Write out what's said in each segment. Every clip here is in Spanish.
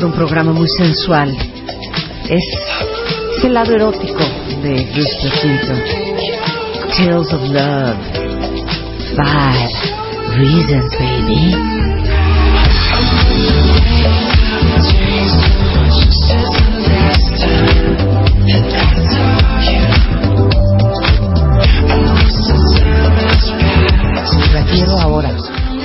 empezando un programa muy sensual. Es, es el lado erótico de Luis Jacinto. Tales of Love. Five Reasons, baby. La quiero ahora.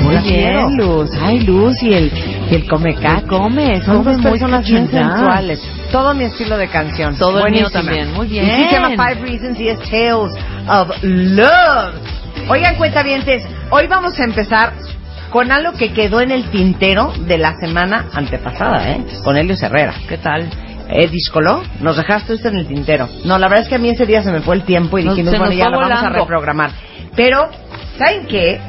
Muy bien. Luz. Ay, Luz y el, y el come acá. Come. Son dos personas bien sensuales. Todo mi estilo de canción. Todo el mío Buenísima. también. Muy Y sí se llama bien. Five Reasons y es Tales of Love. Oigan, cuentavientes, hoy vamos a empezar con algo que quedó en el tintero de la semana antepasada, ¿eh? Con Helio Herrera. ¿Qué tal? Eh, Discoló, nos dejaste esto en el tintero. No, la verdad es que a mí ese día se me fue el tiempo y Nos- dijimos, bueno, ya lo vamos a volando. reprogramar. Pero, ¿saben qué?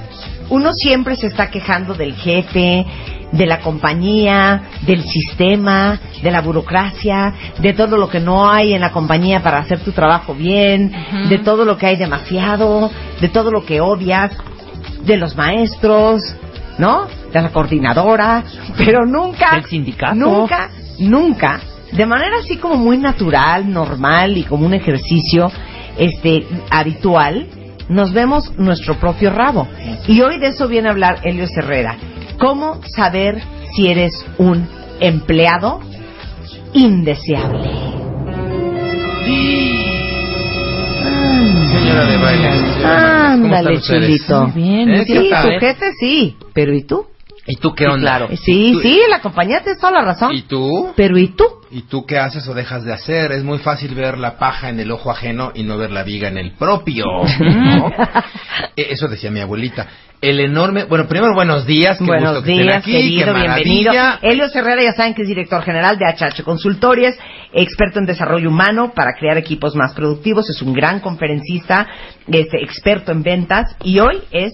Uno siempre se está quejando del jefe, de la compañía, del sistema, de la burocracia, de todo lo que no hay en la compañía para hacer tu trabajo bien, de todo lo que hay demasiado, de todo lo que odias, de los maestros, ¿no? De la coordinadora, pero nunca, Del sindicato. nunca, nunca, de manera así como muy natural, normal y como un ejercicio este habitual, nos vemos nuestro propio rabo. Y hoy de eso viene a hablar Helio Herrera. ¿Cómo saber si eres un empleado indeseable? Señora de baile. señora Marta, ¿cómo Ándale, chulito. Muy bien, ¿Eh? Sí, ¿Qué bien. tal, tu jefe sí, pero ¿y tú? ¿Y tú qué Sí, onda? claro. Sí, tú- sí, la compañía tienes toda la razón. ¿Y tú? Pero ¿y tú? ¿Y tú qué haces o dejas de hacer? Es muy fácil ver la paja en el ojo ajeno y no ver la viga en el propio. ¿no? Eh, Eso decía mi abuelita. El enorme... Bueno, primero buenos días. Qué Buenos gusto que estén días, aquí, querido, qué bienvenido. Helio Herrera, ya saben que es director general de HH Consultores, experto en desarrollo humano para crear equipos más productivos, es un gran conferencista, este, experto en ventas y hoy es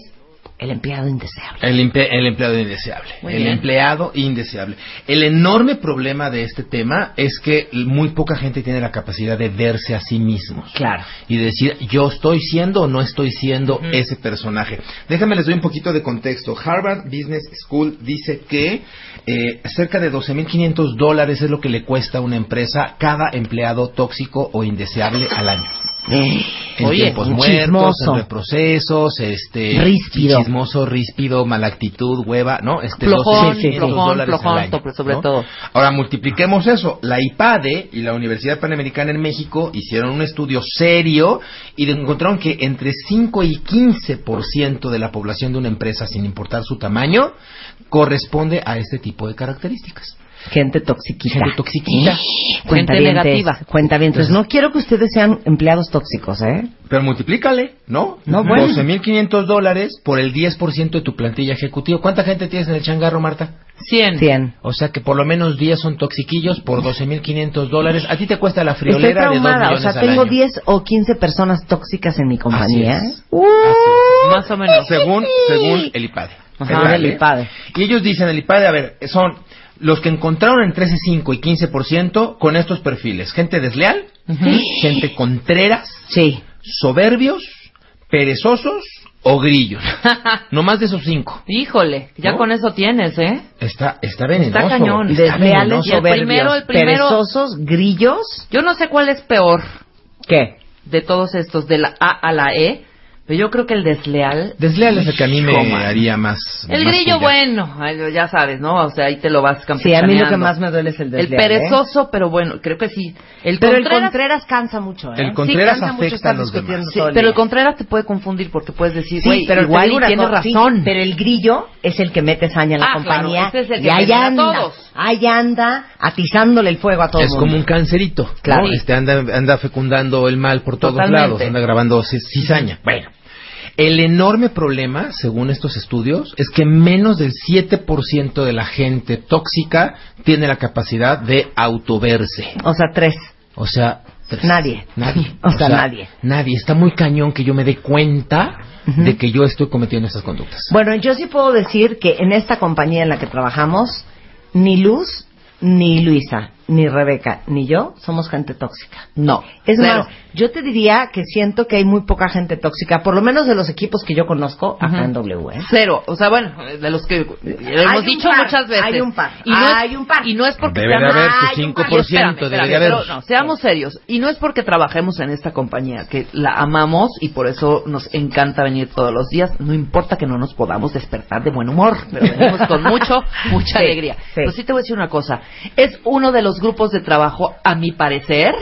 el empleado indeseable. El, el empleado indeseable. Muy el bien. empleado indeseable. El enorme problema de este tema es que muy poca gente tiene la capacidad de verse a sí mismos. Claro. Y decir, yo estoy siendo o no estoy siendo ese personaje. Déjame les doy un poquito de contexto. Harvard Business School dice que eh, cerca de 12.500 dólares es lo que le cuesta a una empresa cada empleado tóxico o indeseable al año. En Oye, tiempos muertos, chismoso. en reprocesos, este, Ríspido. chismoso, ríspido, mala actitud, hueva, ¿no? Este, Flojón, 12.500 flojón, dólares al flojón, año, sobre- sobre ¿no? todo. Ahora multipliquemos eso. La IPADE y la Universidad Panamericana en México hicieron un estudio serio y encontraron que entre 5 y 15% de la población de una empresa, sin importar su tamaño, corresponde a este tipo de características. Gente toxiquita. Gente toxiquita. Cuentavientes, negativa. Cuentavientes. No quiero que ustedes sean empleados tóxicos, ¿eh? Pero multiplícale, ¿no? No, bueno. 12.500 dólares por el 10% de tu plantilla ejecutiva. ¿Cuánta gente tienes en el changarro, Marta? 100. 100. O sea que por lo menos 10 son toxiquillos por 12.500 dólares. A ti te cuesta la Estoy friolera de 2 traumada, o millones sea, al tengo año. 10 o 15 personas tóxicas en mi compañía. Así es. Uh, Más o menos. Según, según el IPADE. Ajá, ¿Qué tal, el? IPADE. Y ellos dicen, el IPADE, a ver, son los que encontraron entre ese 5 y 15% con estos perfiles. Gente desleal, gente contreras, Sí. soberbios, perezosos o grillos. no más de esos cinco. Híjole, ya ¿No? con eso tienes, ¿eh? Está, está venenoso. Está cañón. está Desleales. Y el soberbios, primero, el primero- perezosos, grillos. Yo no sé cuál es peor ¿Qué? de todos estos, de la A a la E, pero yo creo que el desleal... Desleal es el que a mí me man. haría más. El más grillo, bueno, ay, ya sabes, ¿no? O sea, ahí te lo vas Sí, campechaneando. a mí lo que más me duele es el El desleal. ¿eh? perezoso, pero bueno, creo que sí. El Pero el Contreras- Contreras cansa mucho, ¿eh? El Contreras cansa mucho afecta estar a los discutiendo demás. Sí, el pero el. Contreras te puede confundir porque puedes decir, Sí, pero igual y sí, razón. pero el grillo es el que mete saña en la Ah, compañía claro, ese es el que y ahí a anda, todos. ahí anda atizándole el fuego a todo el Es mundo. como un cancerito. ¿no? Claro. Este anda, anda fecundando el mal por todos Totalmente. lados, anda grabando ci- cizaña. Bueno, el enorme problema, según estos estudios, es que menos del 7% de la gente tóxica tiene la capacidad de autoverse. O sea, tres. O sea, tres. Nadie. Nadie. O sea, nadie. Nadie. Está muy cañón que yo me dé cuenta de que yo estoy cometiendo estas conductas. Bueno, yo sí puedo decir que en esta compañía en la que trabajamos, ni Luz ni Luisa ni Rebeca, ni yo somos gente tóxica. No. Es más, yo te diría que siento que hay muy poca gente tóxica, por lo menos de los equipos que yo conozco acá Ujú. en W. ¿eh? Cero. O sea, bueno, de los que hemos dicho par, muchas veces. hay un par, Y no hay es, un par. Y no es porque Debe de seamos- haber su Ay, un 5%, par. Espérame, espérame, haber. pero no, seamos serios. Y no es porque trabajemos en esta compañía, que la amamos y por eso nos encanta venir todos los días. No importa que no nos podamos despertar de buen humor, pero venimos con mucho, mucha Sí, alegría. sí. Pero sí te voy a decir una cosa. Es uno de los grupos de trabajo, a mi parecer,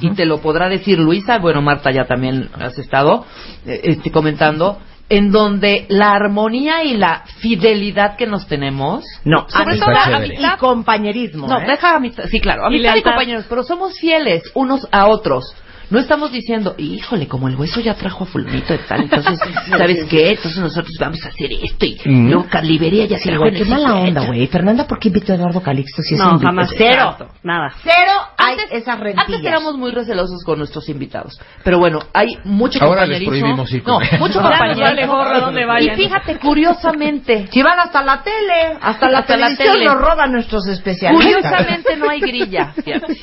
y te lo podrá decir Luisa, bueno, Marta ya también has estado eh, este, comentando, en donde la armonía y la fidelidad que nos tenemos, No, sobre todo a chévere. mitad y compañerismo. no, ¿eh? deja a mitad, sí, claro, a Y compañeros, pero somos fieles unos a otros. No estamos diciendo, híjole, como el hueso ya trajo a fulanito de tal, entonces, ¿sabes qué? Entonces nosotros vamos a hacer esto y Mm. luego Calibería ya se güey, qué mala onda, güey. Fernanda, ¿por qué invitó a Eduardo Calixto si es No, un jamás. Cero. Nada. Cero hay Antes, esas rentillas. antes éramos muy recelosos con nuestros invitados, pero bueno, hay mucho Ahora les compañerismo. prohibimos ir no, mucho compañerismo. y fíjate, curiosamente, Si van hasta la tele, hasta la Hasta la televisión tele. nos roban nuestros especialistas. curiosamente no hay grilla, fíjate.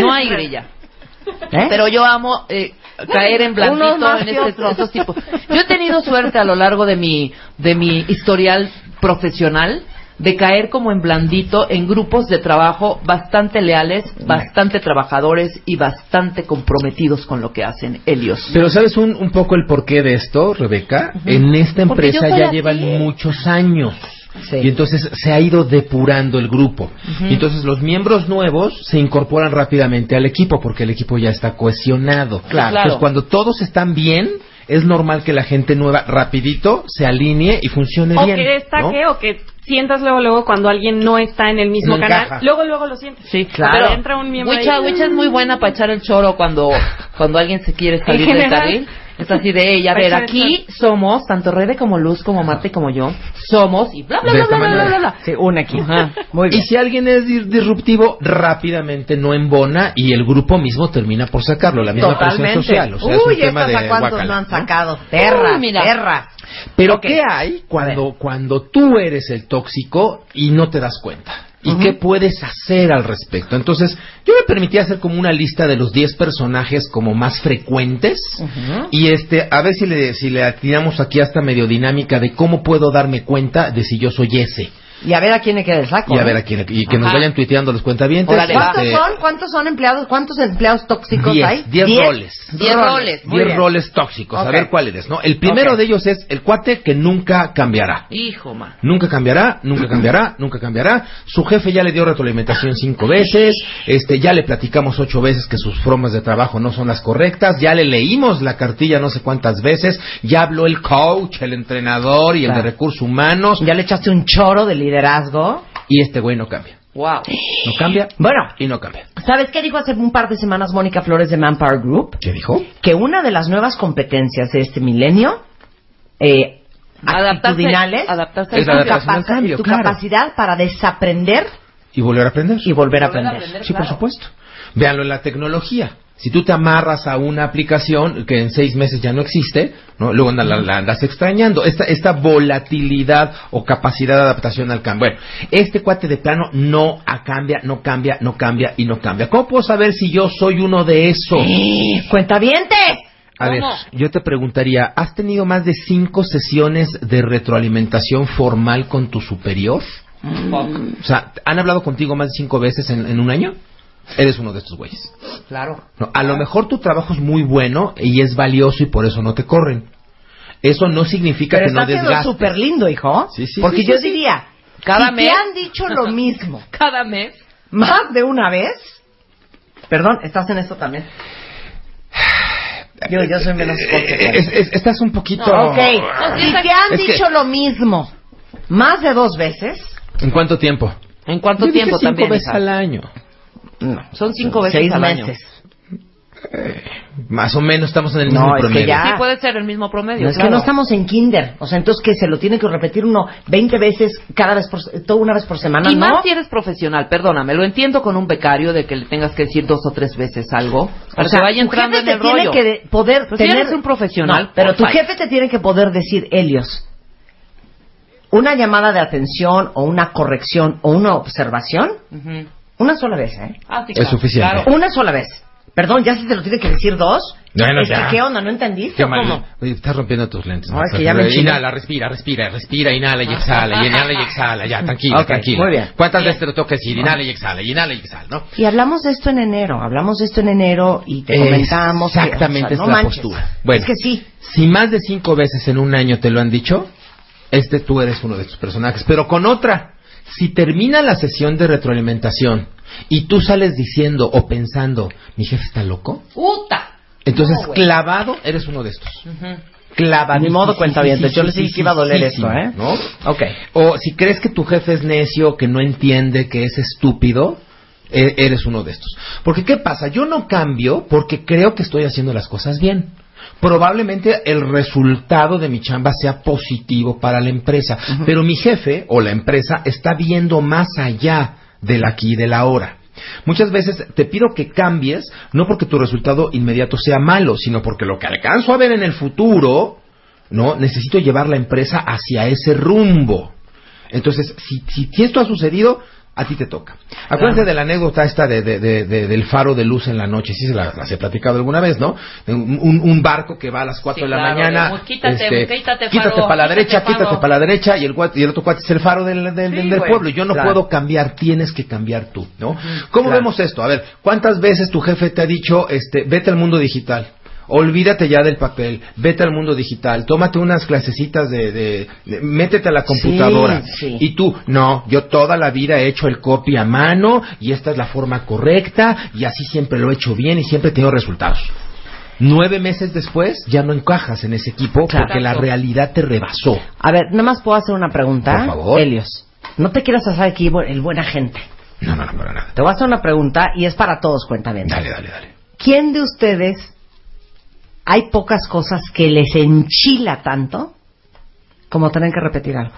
No hay grilla. ¿Eh? Pero yo amo eh, caer en blandito en este- estos tipos. Yo he tenido suerte a lo largo de mi de mi historial profesional de caer como en blandito en grupos de trabajo bastante leales, bastante trabajadores y bastante comprometidos con lo que hacen ellos. Pero ¿sabes un, un poco el porqué de esto, Rebeca? En esta empresa ya llevan muchos años. Sí. Y entonces se ha ido depurando el grupo. Y entonces los miembros nuevos se incorporan rápidamente al equipo porque el equipo ya está cohesionado. Claro. Entonces cuando todos están bien, es normal que la gente nueva rapidito se alinee y funcione O bien. que destaque ¿no? o que sientas luego, luego cuando alguien no está en el mismo No canal. encaja. Luego, luego lo sientes. Sí, Pero entra un miembro Wicha, ahí. Wicha es muy buena para echar el choro cuando, cuando alguien se quiere salir del carril. Es así de ella. A ver, aquí somos, tanto Rebe como Luz, como Marta y como yo, somos y bla, bla, De bla, esta bla, bla, manera. bla, bla. Sí, un equipo. Ajá. Muy Y si alguien es dis- disruptivo, rápidamente no embona y el grupo mismo termina por sacarlo, la misma presión social. O sea, es un Uy, tema estas de a cuántos no han ¿no? sacado. Terra, Uy, mira. terra. Pero Ok. ¿qué hay cuando, cuando tú eres el tóxico y no te das cuenta? ¿Y qué puedes hacer al respecto? Entonces, yo me permití hacer como una lista de los 10 personajes como más frecuentes y este, a ver si le, si le atinamos aquí hasta medio dinámica de cómo puedo darme cuenta de si yo soy ese. Y a ver a quién le queda el saco. Y a ¿eh? ver a quién, y que nos Ajá. vayan tuiteando los cuentavientes. Órale, va. ¿Cuántos este, son? ¿Cuántos son empleados? ¿Cuántos empleados tóxicos Diez, hay? diez roles. Diez roles. Muy 10 bien. roles tóxicos. Ok. A ver cuál eres, ¿no? El primero Ok. de ellos es el cuate que nunca cambiará. Hijo, man. Nunca cambiará, nunca cambiará, nunca cambiará. Su jefe ya le dio retroalimentación cinco veces, este, ya le platicamos ocho veces que sus formas de trabajo no son las correctas, ya le leímos la cartilla no sé cuántas veces, ya habló el coach, el entrenador y el de Claro. recursos humanos, Ya le echaste un choro de liderazgo. y este güey no cambia. Wow. No cambia Bueno, y no cambia. ¿sabes qué dijo hace un par de semanas Mónica Flores de Manpower Group? ¿Qué dijo? Que una de las nuevas competencias de este milenio, eh, Adaptarse- es tu, al claro. capacidad para desaprender Y volver a aprender. y volver a Volver a aprender. Sí, por supuesto. Véanlo en la tecnología. Si tú te amarras a una aplicación que en seis meses ya no existe, ¿no? luego anda- la, la andas extrañando. Esta, esta volatilidad o capacidad de adaptación al cambio. Bueno, este cuate de plano no cambia, no cambia, no cambia y no cambia. ¿Cómo puedo saber si yo soy uno de esos? ¡Cuentavientes! A ver, yo te preguntaría, ¿has tenido más de cinco sesiones de retroalimentación formal con tu superior? O sea, ¿han hablado contigo más de cinco veces en, en un año? Eres uno de estos güeyes. Claro. No, a lo mejor tu trabajo es muy bueno y es valioso y por eso no te corren. Eso no significa Pero que no está siendo desgastes. súper lindo, hijo. Sí, sí, Porque sí, yo diría, Cada si mes. te han dicho lo mismo Cada mes. más de una vez, perdón, ¿estás en esto también? Yo, yo soy menos. Es- es- estás un poquito... Ok, No, sí, si está- te han es que- dicho lo mismo más de dos veces, ¿En cuánto tiempo? ¿En cuánto Yo dije tiempo cinco también? veces hija? al año. No, Son cinco veces seis al año. meses. Más o menos estamos en el No, mismo es que promedio. ya- Sí, puede ser el mismo promedio. No, es que no estamos en kinder, o sea, entonces que se lo tiene que repetir uno 20 veces cada vez por todo una vez por semana, Y ¿no? más si eres profesional, perdóname, lo entiendo con un becario de que le tengas que decir dos o tres veces algo para o sea, que vaya entrando en el te tiene que de- poder Pues si tener eres un profesional, No, pero tu jefe te tiene que poder decir, Helios, una llamada de atención o una corrección o una observación. Una sola vez, ¿eh? Ah, sí, Es suficiente. claro. Una sola vez. Perdón, ya si te lo tiene que decir dos. Bueno, es que, ya. ¿Qué onda? ¿No entendiste Qué o mal. cómo? Oye, estás rompiendo tus lentes. No, es que ya me. Inhala, respira, respira, respira, inhala y exhala, y inhala y exhala, ya, tranquila, Ok, tranquila. muy bien. ¿Cuántas Bien. veces te lo tengo que decir? Inhala y exhala, y inhala y exhala, ¿no? Y hablamos de esto en enero. Hablamos de esto en enero y te comentamos. que, Exactamente o sea, es no la manches. postura. Bueno, es que sí. Si más de cinco veces en un año te lo han dicho, este tú eres uno de estos personajes. Pero con otra, si termina la sesión de retroalimentación y tú sales diciendo o pensando, mi jefe está loco, ¡Puta! entonces No, clavado eres uno de estos. Clavado. Ni modo, cuentavientes, yo les dije que iba a doler esto, ¿eh? ¿No? Ok. O si crees que tu jefe es necio, que no entiende, que es estúpido, e- eres uno de estos. Porque ¿qué pasa? Yo no cambio porque creo que estoy haciendo las cosas bien. Probablemente el resultado de mi chamba sea positivo para la empresa, pero mi jefe o la empresa está viendo más allá del aquí y del ahora. Muchas veces te pido que cambies, no porque tu resultado inmediato sea malo, sino porque lo que alcanzo a ver en el futuro, ¿no? Necesito llevar la empresa hacia ese rumbo. Entonces, si, si, si esto ha sucedido, a ti te toca. Claro. de la anécdota esta de, de- de- de- del faro de luz en la noche, sí se la- las he platicado alguna vez, ¿no? Un, un- barco que va a las 4 Sí, de la claro, mañana, quítate, este, quítate, quítate faro, para la derecha, quítate, quítate para la derecha, y el, y el otro cuate es el faro del, del- Sí, pueblo. Yo no claro. puedo cambiar, tienes que cambiar tú, ¿no? ¿Cómo vemos esto? A ver, ¿cuántas veces tu jefe te ha dicho, este, vete al mundo digital? Olvídate ya del papel, vete al mundo digital, tómate unas clasecitas de, de- de- métete a la computadora. Sí, sí. Y tú, no, yo toda la vida he hecho el copy a mano y esta es la forma correcta y así siempre lo he hecho bien y siempre he tenido resultados. Nueve meses después ya no encajas en ese equipo Claro. porque la realidad te rebasó. A ver, nada más puedo hacer una pregunta. Por favor. Helios, no te quieras hacer aquí el buena gente. No, no, no, para nada. Te voy a hacer una pregunta y es para todos, cuenta bien. Dale, dale, dale. ¿Quién de ustedes hay pocas cosas que les enchila tanto como tener que repetir algo?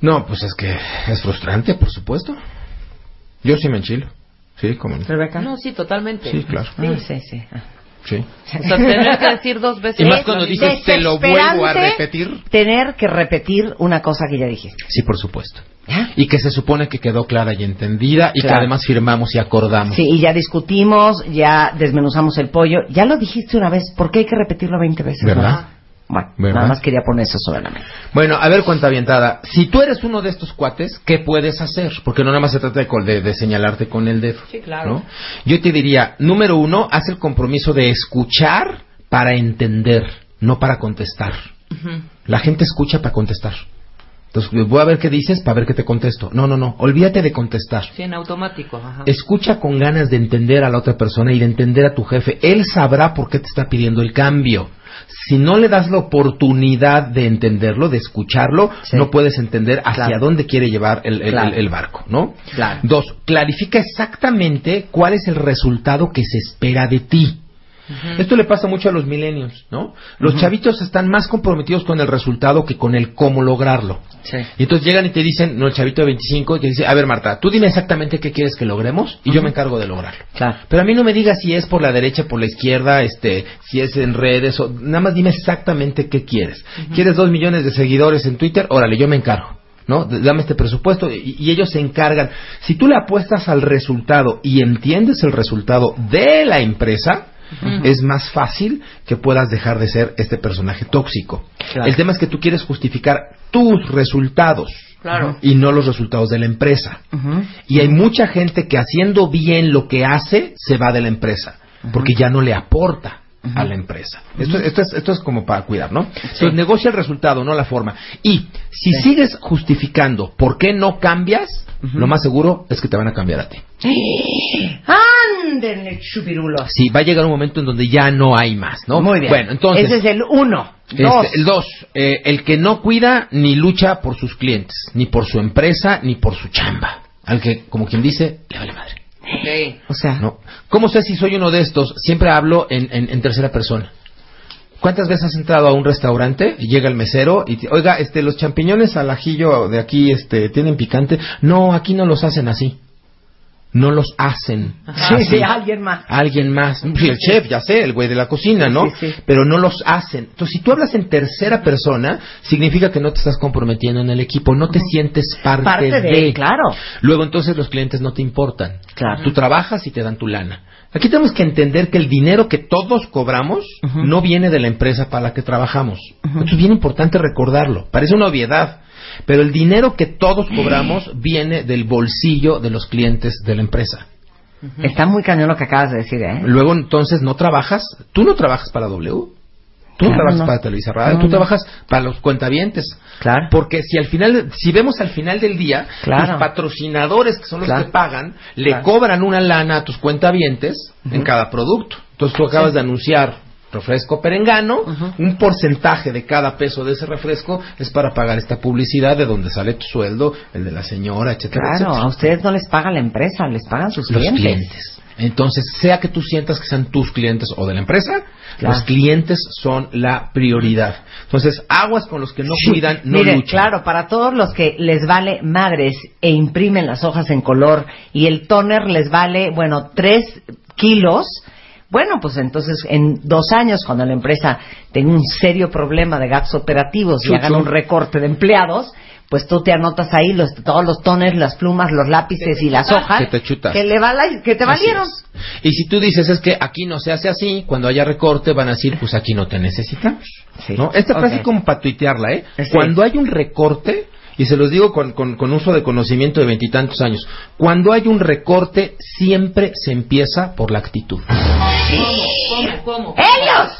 No, pues es que es frustrante, por supuesto. Yo sí me enchilo. Sí, como no. Rebeca. No, sí, totalmente. Sí, claro. Ah, sí, sí. Ah. Sí. O sea, tener que decir dos veces. Y más cuando dices, "Te lo vuelvo a repetir". Tener que repetir una cosa que ya dijiste. Sí, por supuesto. ¿Ya? Y que se supone que quedó clara y entendida y que además firmamos y acordamos. Sí, y ya discutimos, ya desmenuzamos el pollo. Ya lo dijiste una vez, ¿por qué hay que repetirlo 20 veces? ¿Verdad? Bueno, ¿Verdad? nada más quería poner eso sobre la mesa. Bueno, a ver, cuenta avientada. Si tú eres uno de estos cuates, ¿qué puedes hacer? Porque no nada más se trata de, col- de- de señalarte con el dedo. Sí, claro. ¿no? Yo te diría, número uno, haz el compromiso de escuchar para entender, no para contestar. La gente escucha para contestar. Entonces, voy a ver qué dices para ver qué te contesto. No, no, no. Olvídate de contestar. Sí, en automático. Ajá. Escucha con ganas de entender a la otra persona y de entender a tu jefe. Él sabrá por qué te está pidiendo el cambio. Si no le das la oportunidad de entenderlo, de escucharlo, Sí. no puedes entender hacia Claro. dónde quiere llevar el, el- Claro. el- el barco, ¿no? Claro. Dos, clarifica exactamente cuál es el resultado que se espera de ti. Esto le pasa mucho a los milenios, ¿no? Los chavitos están más comprometidos con el resultado que con el cómo lograrlo. Sí. Y entonces llegan y te dicen, no, el chavito de 25, y te dice, a ver Marta, tú dime exactamente qué quieres que logremos y yo me encargo de lograrlo. Claro. Pero a mí no me digas si es por la derecha, por la izquierda, este, si es en redes, o, nada más dime exactamente qué quieres. ¿Quieres dos millones de seguidores en Twitter? Órale, yo me encargo. ¿No? Dame este presupuesto y, y ellos se encargan. Si tú le apuestas al resultado y entiendes el resultado de la empresa, es más fácil que puedas dejar de ser este personaje tóxico. Claro. El tema es que tú quieres justificar tus resultados Claro. y no los resultados de la empresa. Y hay mucha gente que haciendo bien lo que hace se va de la empresa porque ya no le aporta a la empresa. Esto, esto, es, esto es como para cuidar, ¿no? Entonces negocia el resultado, no la forma. Y si Sí. sigues justificando por qué no cambias, lo más seguro es que te van a cambiar a ti. ¡Ándenle, chupirulos! Sí, va a llegar un momento en donde ya no hay más, ¿no? Muy bien. Bueno, entonces... Ese es el uno. Este, Dos. el dos, eh, el que no cuida ni lucha por sus clientes, ni por su empresa, ni por su chamba. Al que, como quien dice, le vale madre. Ok. O sea, ¿no? ¿Cómo sé si soy uno de estos? Siempre hablo en, en- en tercera persona. ¿Cuántas veces has entrado a un restaurante y llega el mesero y te, oiga, este, los champiñones al ajillo de aquí, este, tienen picante? No, aquí no los hacen así. No los hacen. Sí, sí, alguien más. Alguien más. Sí, el chef, ya sé, el güey de la cocina, ¿no? Sí, sí. Pero no los hacen. Entonces, si tú hablas en tercera persona, significa que no te estás comprometiendo en el equipo, no te sientes parte, Parte de, claro. Luego entonces los clientes no te importan. Claro. Tú trabajas y te dan tu lana. Aquí tenemos que entender que el dinero que todos cobramos no viene de la empresa para la que trabajamos. Esto es bien importante recordarlo. Parece una obviedad. Pero el dinero que todos cobramos viene del bolsillo de los clientes de la empresa. Está muy cañón lo que acabas de decir, ¿eh? Luego entonces no trabajas, tú no trabajas para W, tú no Claro, trabajas no. para Televisa Radio, No, tú no. trabajas para los cuentavientes. Claro. Porque si al final, si vemos al final del día, Claro. tus patrocinadores, que son los Claro. que pagan, le cobran una lana a tus cuentavientes en cada producto. Entonces tú acabas de anunciar refresco perengano, un porcentaje de cada peso de ese refresco es para pagar esta publicidad de donde sale tu sueldo, el de la señora, etcétera, Claro, etcétera a ustedes no les paga la empresa, les pagan sus los clientes. clientes. Entonces, sea que tú sientas que sean tus clientes o de la empresa, Claro. los clientes son la prioridad. Entonces, aguas con los que no cuidan, no Miren, luchan. claro, para todos los que les vale madres e imprimen las hojas en color y el toner les vale, bueno, tres kilos, bueno, pues entonces en dos años, cuando la empresa tenga un serio problema de gastos operativos y hagan un recorte de empleados, pues tú te anotas ahí los, todos los toners, las plumas, los lápices y las hojas Que te chutas. que, le vala- que te valieron. Y si tú dices es que aquí no se hace así, cuando haya recorte van a decir, pues aquí no te necesitamos. Sí. ¿no? Esta frase Ok. es como para tuitearla, ¿eh? Sí. Cuando hay un recorte, y se los digo con, con- con uso de conocimiento de veintitantos años, cuando hay un recorte siempre se empieza por la actitud. ¿Cómo? ¿Cómo? ¡Helios!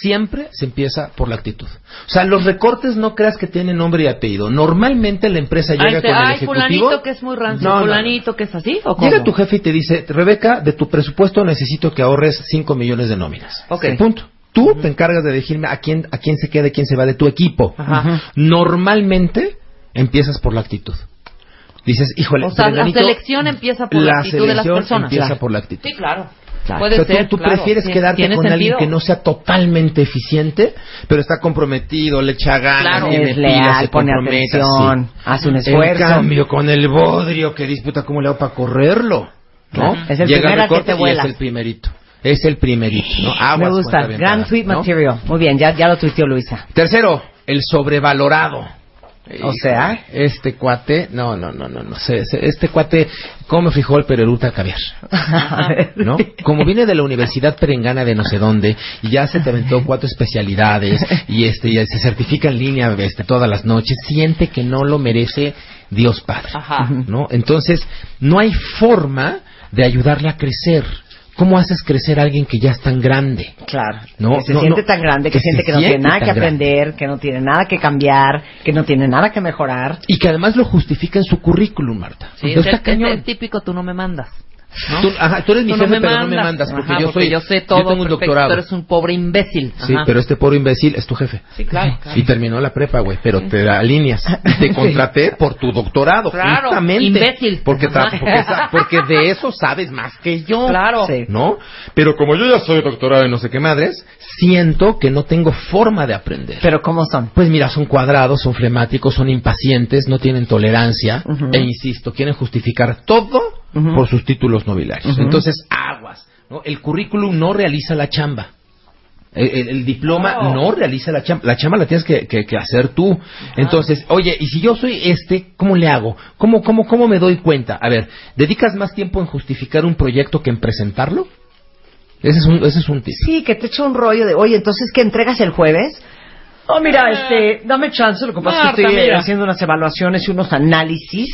Siempre se empieza por la actitud. O sea, los recortes no creas que tienen nombre y apellido. Normalmente la empresa llega Ay, te- con el ay, ejecutivo. fulanito que es muy rancio, No, no, no. fulanito que es así, ¿o cómo? Llega tu jefe y te dice, Rebeca, de tu presupuesto necesito que ahorres 5 millones de nóminas. Ok. Punto. Tú te encargas de decirme a quién, a quién se queda y quién se va de tu equipo. Ajá. Normalmente empiezas por la actitud. Dices, híjole, O sea, la selección empieza por la, actitud de las selección personas. empieza Claro. por la actitud. Sí, claro. Claro. Puede O sea, tú- ser. tú, claro. prefieres Sí, quedarte tiene con alguien sentido. que no sea totalmente eficiente, pero está comprometido, le echa ganas, Claro. tiene Es leal, se pone atención, sí. hace un En esfuerzo. cambio, con el bodrio que disputa, ¿cómo le hago para correrlo? ¿No? Es el Llega primer al que te y vuelas. es el primerito. Es el primerito, ¿no? Aguas, Me gusta. Gran parada, tweet ¿no? material. Muy bien, ya, ya lo tuiteó Luisa. Tercero, el sobrevalorado. O sea, Este cuate, no, no, no, no, no se- este cuate come frijol pero eruta caviar. ¿no? Como viene de la Universidad Perengana de no sé dónde y ya se te aventó cuatro especialidades y este y se certifica en línea este, todas las noches, siente que no lo merece Dios Padre, Ajá. ¿no? Entonces, no hay forma de ayudarle a crecer. ¿Cómo haces crecer a alguien que ya es tan grande? Claro. No, que se no, siente no. tan grande, que, Que siente que no tiene nada que grande. aprender, que no tiene nada que cambiar, que no tiene nada que mejorar. Y que además lo justifica en su currículum, Marta. Sí, Entonces, es, está es cañón. el típico tú no me mandas. ¿No? Tú, ajá, tú eres mi Tú jefe, pero no me mandas porque Ajá, yo soy. yo sé todo. yo tengo un perfecto, doctorado. Tú eres un pobre imbécil. Sí, pero este pobre imbécil es tu jefe. Sí, claro. claro. Y terminó la prepa, güey, pero te alineas. Te contraté por tu doctorado, Claro, justamente. imbécil. Porque, porque, de eso sabes más que yo. Claro. Sí. ¿No? Pero como yo ya soy doctorado en no sé qué madres, siento que no tengo forma de aprender. Pero ¿cómo son? Pues mira, son cuadrados, son flemáticos, son impacientes, no tienen tolerancia e insisto, quieren justificar todo Por sus títulos nobiliarios. Entonces, aguas. ¿no? El currículum no realiza la chamba. El, el- el diploma Oh. no realiza la chamba. La chamba la tienes que, que- que hacer tú. Entonces, oye, y si yo soy este, ¿cómo le hago? ¿Cómo, cómo, ¿Cómo me doy cuenta? A ver, ¿dedicas más tiempo en justificar un proyecto que en presentarlo? Ese es un, ese es un tip. Sí, que te echa un rollo de, oye, entonces, ¿qué entregas el jueves? Oh, mira, este, dame chance, lo que pasa es que estoy mira. haciendo unas evaluaciones y unos análisis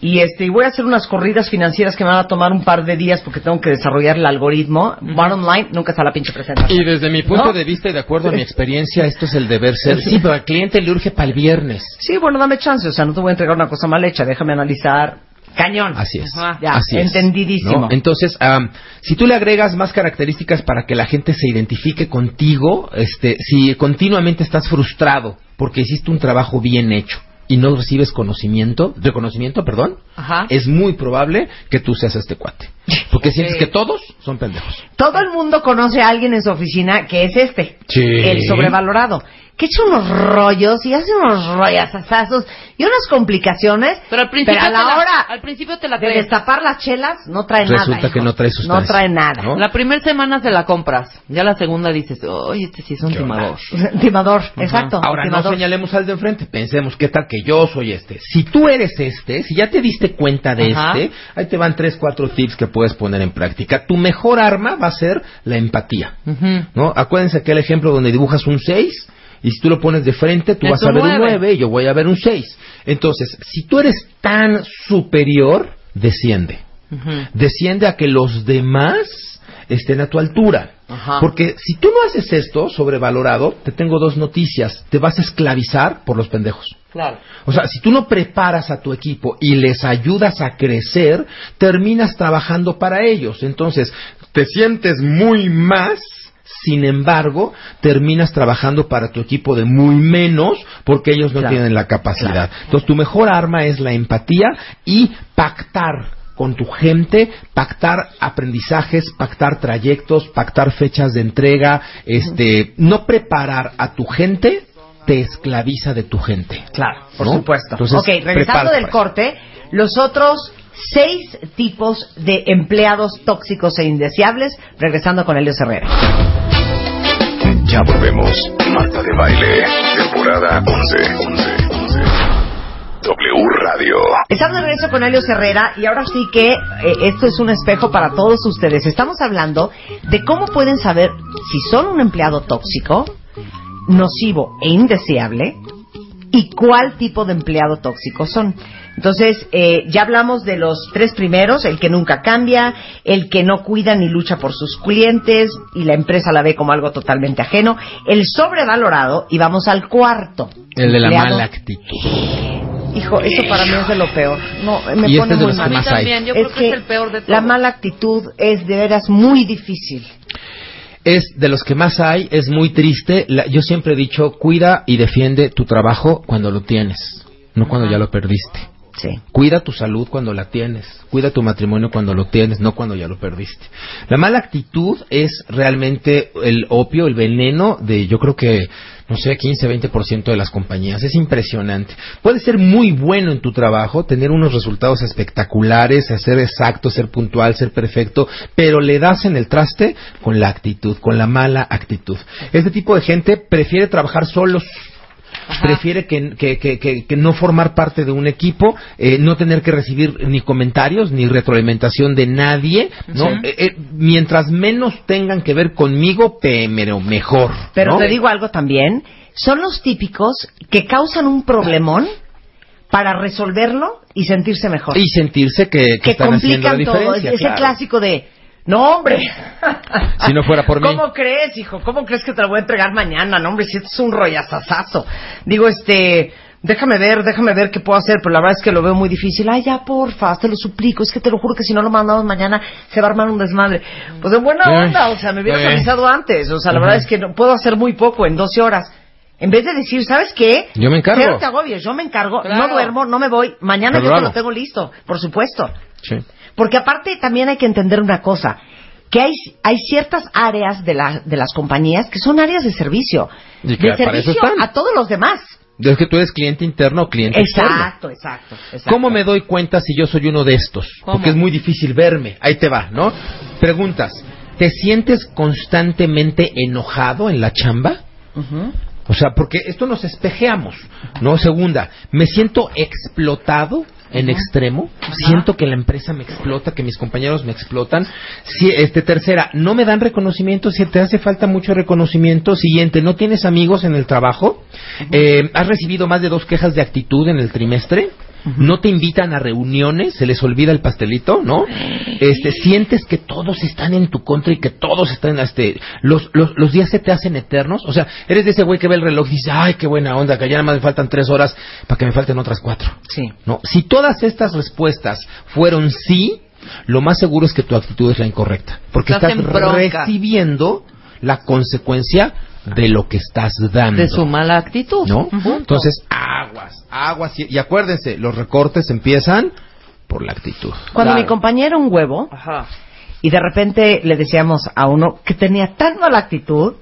y este, y voy a hacer unas corridas financieras que me van a tomar un par de días porque tengo que desarrollar el algoritmo. Bottom line, nunca está la pinche presentación. Y desde mi punto ¿No? de vista y de acuerdo a mi experiencia, esto es el deber ser. Sí, pero al cliente le urge para el viernes. Sí, bueno, dame chance, o sea, no te voy a entregar una cosa mal hecha, déjame analizar. Cañón. Así es. Ajá. Ya, Así es, entendidísimo. ¿no? Entonces, si tú le agregas más características para que la gente se identifique contigo, este, si continuamente estás frustrado porque hiciste un trabajo bien hecho y no recibes conocimiento, reconocimiento, perdón, Ajá. es muy probable que tú seas este cuate. Porque sientes que todos son pendejos. Todo el mundo conoce a alguien en su oficina que es este, Sí. el sobrevalorado. Que echa unos rollos y hace unos rollazazazos y unas complicaciones. Pero al principio, a la te la, hora al principio te la de destapar las chelas no trae nada. Resulta que hijo. no trae sustancia, No trae nada. ¿no? La primera semana se la compras. Ya la segunda dices, oye, este sí es un timador. Timador, exacto. Ahora no timador. señalemos al de enfrente, pensemos qué tal que yo soy este. Si tú eres este, si ya te diste cuenta de Ajá. este, ahí te van tres, cuatro tips que puedes poner en práctica. Tu mejor arma va a ser la empatía. ¿no? Acuérdense aquel ejemplo donde dibujas un 6 y si tú lo pones de frente, tú Es vas a ver un nueve. 9 y yo voy a ver un 6. Entonces, si tú eres tan superior, desciende. Desciende a que los demás estén a tu altura. Ajá. Porque si tú no haces esto sobrevalorado, te tengo dos noticias. Te vas a esclavizar por los pendejos. Claro. O sea, si tú no preparas a tu equipo y les ayudas a crecer, terminas trabajando para ellos. Entonces, te sientes muy más, sin embargo, terminas trabajando para tu equipo de muy menos porque ellos no Claro. tienen la capacidad. Entonces, tu mejor arma es la empatía y pactar con tu gente, pactar aprendizajes, pactar trayectos, pactar fechas de entrega, este, no preparar a tu gente te esclaviza de tu gente. Claro, por ¿no? supuesto. Entonces, ok, regresando del corte, los otros seis tipos de empleados tóxicos e indeseables, regresando con Elio Herrera. Ya volvemos. Marta de Baile, temporada 11. 11, 11. W Radio. Estamos de regreso con Elio Herrera y ahora sí que eh, esto es un espejo para todos ustedes. Estamos hablando de cómo pueden saber si son un empleado tóxico, nocivo e indeseable y cuál tipo de empleado tóxico son. Entonces, eh, ya hablamos de los tres primeros, el que nunca cambia, el que no cuida ni lucha por sus clientes y la empresa la ve como algo totalmente ajeno, el sobrevalorado y vamos al cuarto. El de la empleado- mala actitud. Hijo, eso para mí es de lo peor. No, me Y pone este es de muy los que mal. A mí más hay. también, yo creo que, es el peor de todos. La mala actitud es de veras muy difícil. Es de los que más hay, es muy triste. La- yo siempre he dicho, cuida y defiende tu trabajo cuando lo tienes, no cuando ya lo perdiste. Sí. Cuida tu salud cuando la tienes, cuida tu matrimonio cuando lo tienes, no cuando ya lo perdiste. La mala actitud es realmente el opio, el veneno de yo creo que, no sé, 15, 20% de las compañías. Es impresionante. Puedes ser muy bueno en tu trabajo, tener unos resultados espectaculares, ser exacto, ser puntual, ser perfecto, pero le das en el traste con la actitud, con la mala actitud. Este tipo de gente prefiere trabajar solos prefiere que, que- que- que- no formar parte de un equipo, eh, no tener que recibir ni comentarios ni retroalimentación de nadie, ¿no? Eh, eh, mientras menos tengan que ver conmigo, pero mejor. Pero ¿no? te digo algo también, son los típicos que causan un problemón para resolverlo y sentirse mejor. y sentirse que, que que están haciendo la complican todo. diferencia. Ese clásico de, no hombre. Si no fuera por mí. ¿Cómo crees, hijo? ¿Cómo crees que te lo voy a entregar mañana? No, hombre, si esto es un rollazazazo. Digo, este, déjame ver, déjame ver qué puedo hacer, pero la verdad es que lo veo muy difícil. Ay, ya, porfa, te lo suplico. Es que te lo juro que si no lo mandamos mañana se va a armar un desmadre. Pues de buena Eh, onda, o sea, me hubieras eh. avisado antes. O sea, la verdad es que no, puedo hacer muy poco en 12 horas. En vez de decir, ¿sabes qué? Yo me encargo. Cero te agobies, yo me encargo, Claro. no duermo, no me voy. Mañana Pero yo te lo tengo listo, por supuesto. Sí. Porque aparte también hay que entender una cosa, que hay, hay ciertas áreas de, la- de las compañías que son áreas de servicio. Y que de servicio a todos los demás. Es que tú eres cliente interno o cliente externo. Exacto, exacto, exacto. ¿Cómo me doy cuenta si yo soy uno de estos? ¿Cómo? Porque es muy difícil verme. Ahí te va, ¿no? Preguntas. ¿Te sientes constantemente enojado en la chamba? Ujú. O sea, porque esto nos espejeamos, ¿no? Segunda, me siento explotado en extremo, siento que la empresa me explota, que mis compañeros me explotan. Si, este, tercera, no me dan reconocimiento, si te hace falta mucho reconocimiento. Siguiente, no tienes amigos en el trabajo, Eh, has recibido más de dos quejas de actitud en el trimestre. No te invitan a reuniones, se les olvida el pastelito, ¿no? Este, sientes que todos están en tu contra y que todos están, este, los, los, los días se te hacen eternos. O sea, eres de ese güey que ve el reloj y dice, ay, qué buena onda, que ya nada más me faltan tres horas para que me falten otras cuatro. Sí. No, si todas estas respuestas fueron sí, lo más seguro es que tu actitud es la incorrecta, porque Estás estás recibiendo la consecuencia de lo que estás dando. De su mala actitud. ¿no? Entonces, aguas, aguas. Y, y acuérdense, los recortes empiezan por la actitud. Cuando Claro. mi compañero un huevo Ajá. y de repente le decíamos a uno que tenía tan mala actitud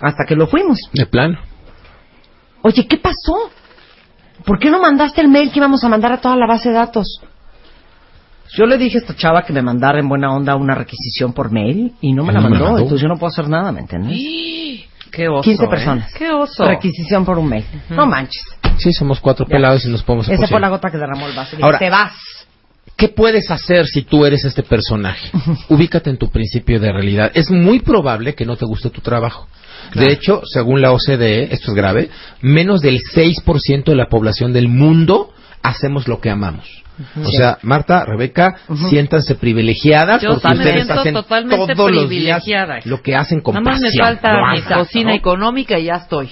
hasta que lo fuimos. De plano. oye, ¿qué pasó? ¿Por qué no mandaste el mail que íbamos a mandar a toda la base de datos? Yo le dije a esta chava que me mandara en buena onda una requisición por mail y no me la no me mandó, mandó. entonces yo no puedo hacer nada, ¿me entiendes? Qué oso. 15 ¿eh? personas. Qué oso. Requisición por un mail. No manches. Sí, somos cuatro Ya. pelados y nos podemos Esa fue la gota que derramó el vaso. Ahora- te vas. ¿Qué puedes hacer si tú eres este personaje? Ubícate en tu principio de realidad. Es muy probable que no te guste tu trabajo. De hecho, según la OCDE, esto es grave, menos del 6% de la población del mundo hacemos lo que amamos. O sea, Marta, Rebeca, siéntanse privilegiadas Yo porque ustedes hacen totalmente todos los días privilegiada. lo que hacen con Nada más me falta mi hacen, cocina ¿no? económica y ya estoy.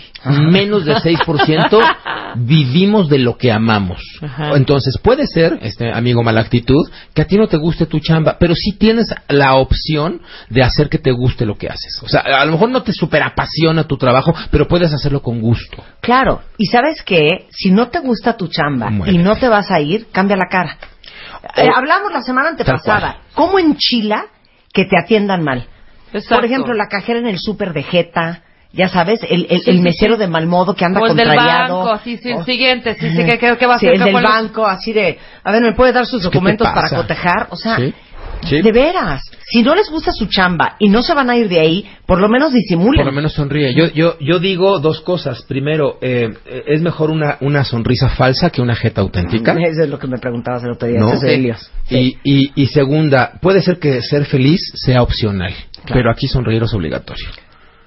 menos del 6% vivimos de lo que amamos. Ajá. Entonces puede ser, este amigo mala actitud, que a ti no te guste tu chamba, pero sí tienes la opción de hacer que te guste lo que haces. O sea, a lo mejor no te superapasiona tu trabajo, pero puedes hacerlo con gusto. Claro, y sabes qué, si no te gusta tu chamba y no te vas a ir, cambia la cara. Eh, O- hablamos la semana antepasada. ¿cómo enchila que te atiendan mal? Exacto. Por ejemplo, la cajera en el súper de Jeta, ya sabes, el, el, Sí, el sí, mesero sí. de mal modo que anda O el del contrariado. banco, así, sí, el siguiente, sí, sí, ¿qué- qué- qué va a Sí, hacer? el del banco, así de, a ver, ¿me puede dar sus ¿Qué te documentos para cotejar? O sea, Sí, sí. de veras, si no les gusta su chamba y no se van a ir de ahí, por lo menos disimulen. Por lo menos sonríe. Yo, yo, yo digo dos cosas. Primero, eh, es mejor una, una sonrisa falsa que una jeta auténtica. Eso es lo que me preguntabas el otro día. ¿no? Helios. Y, y, y segunda, puede ser que ser feliz sea opcional, pero aquí sonreír es obligatorio.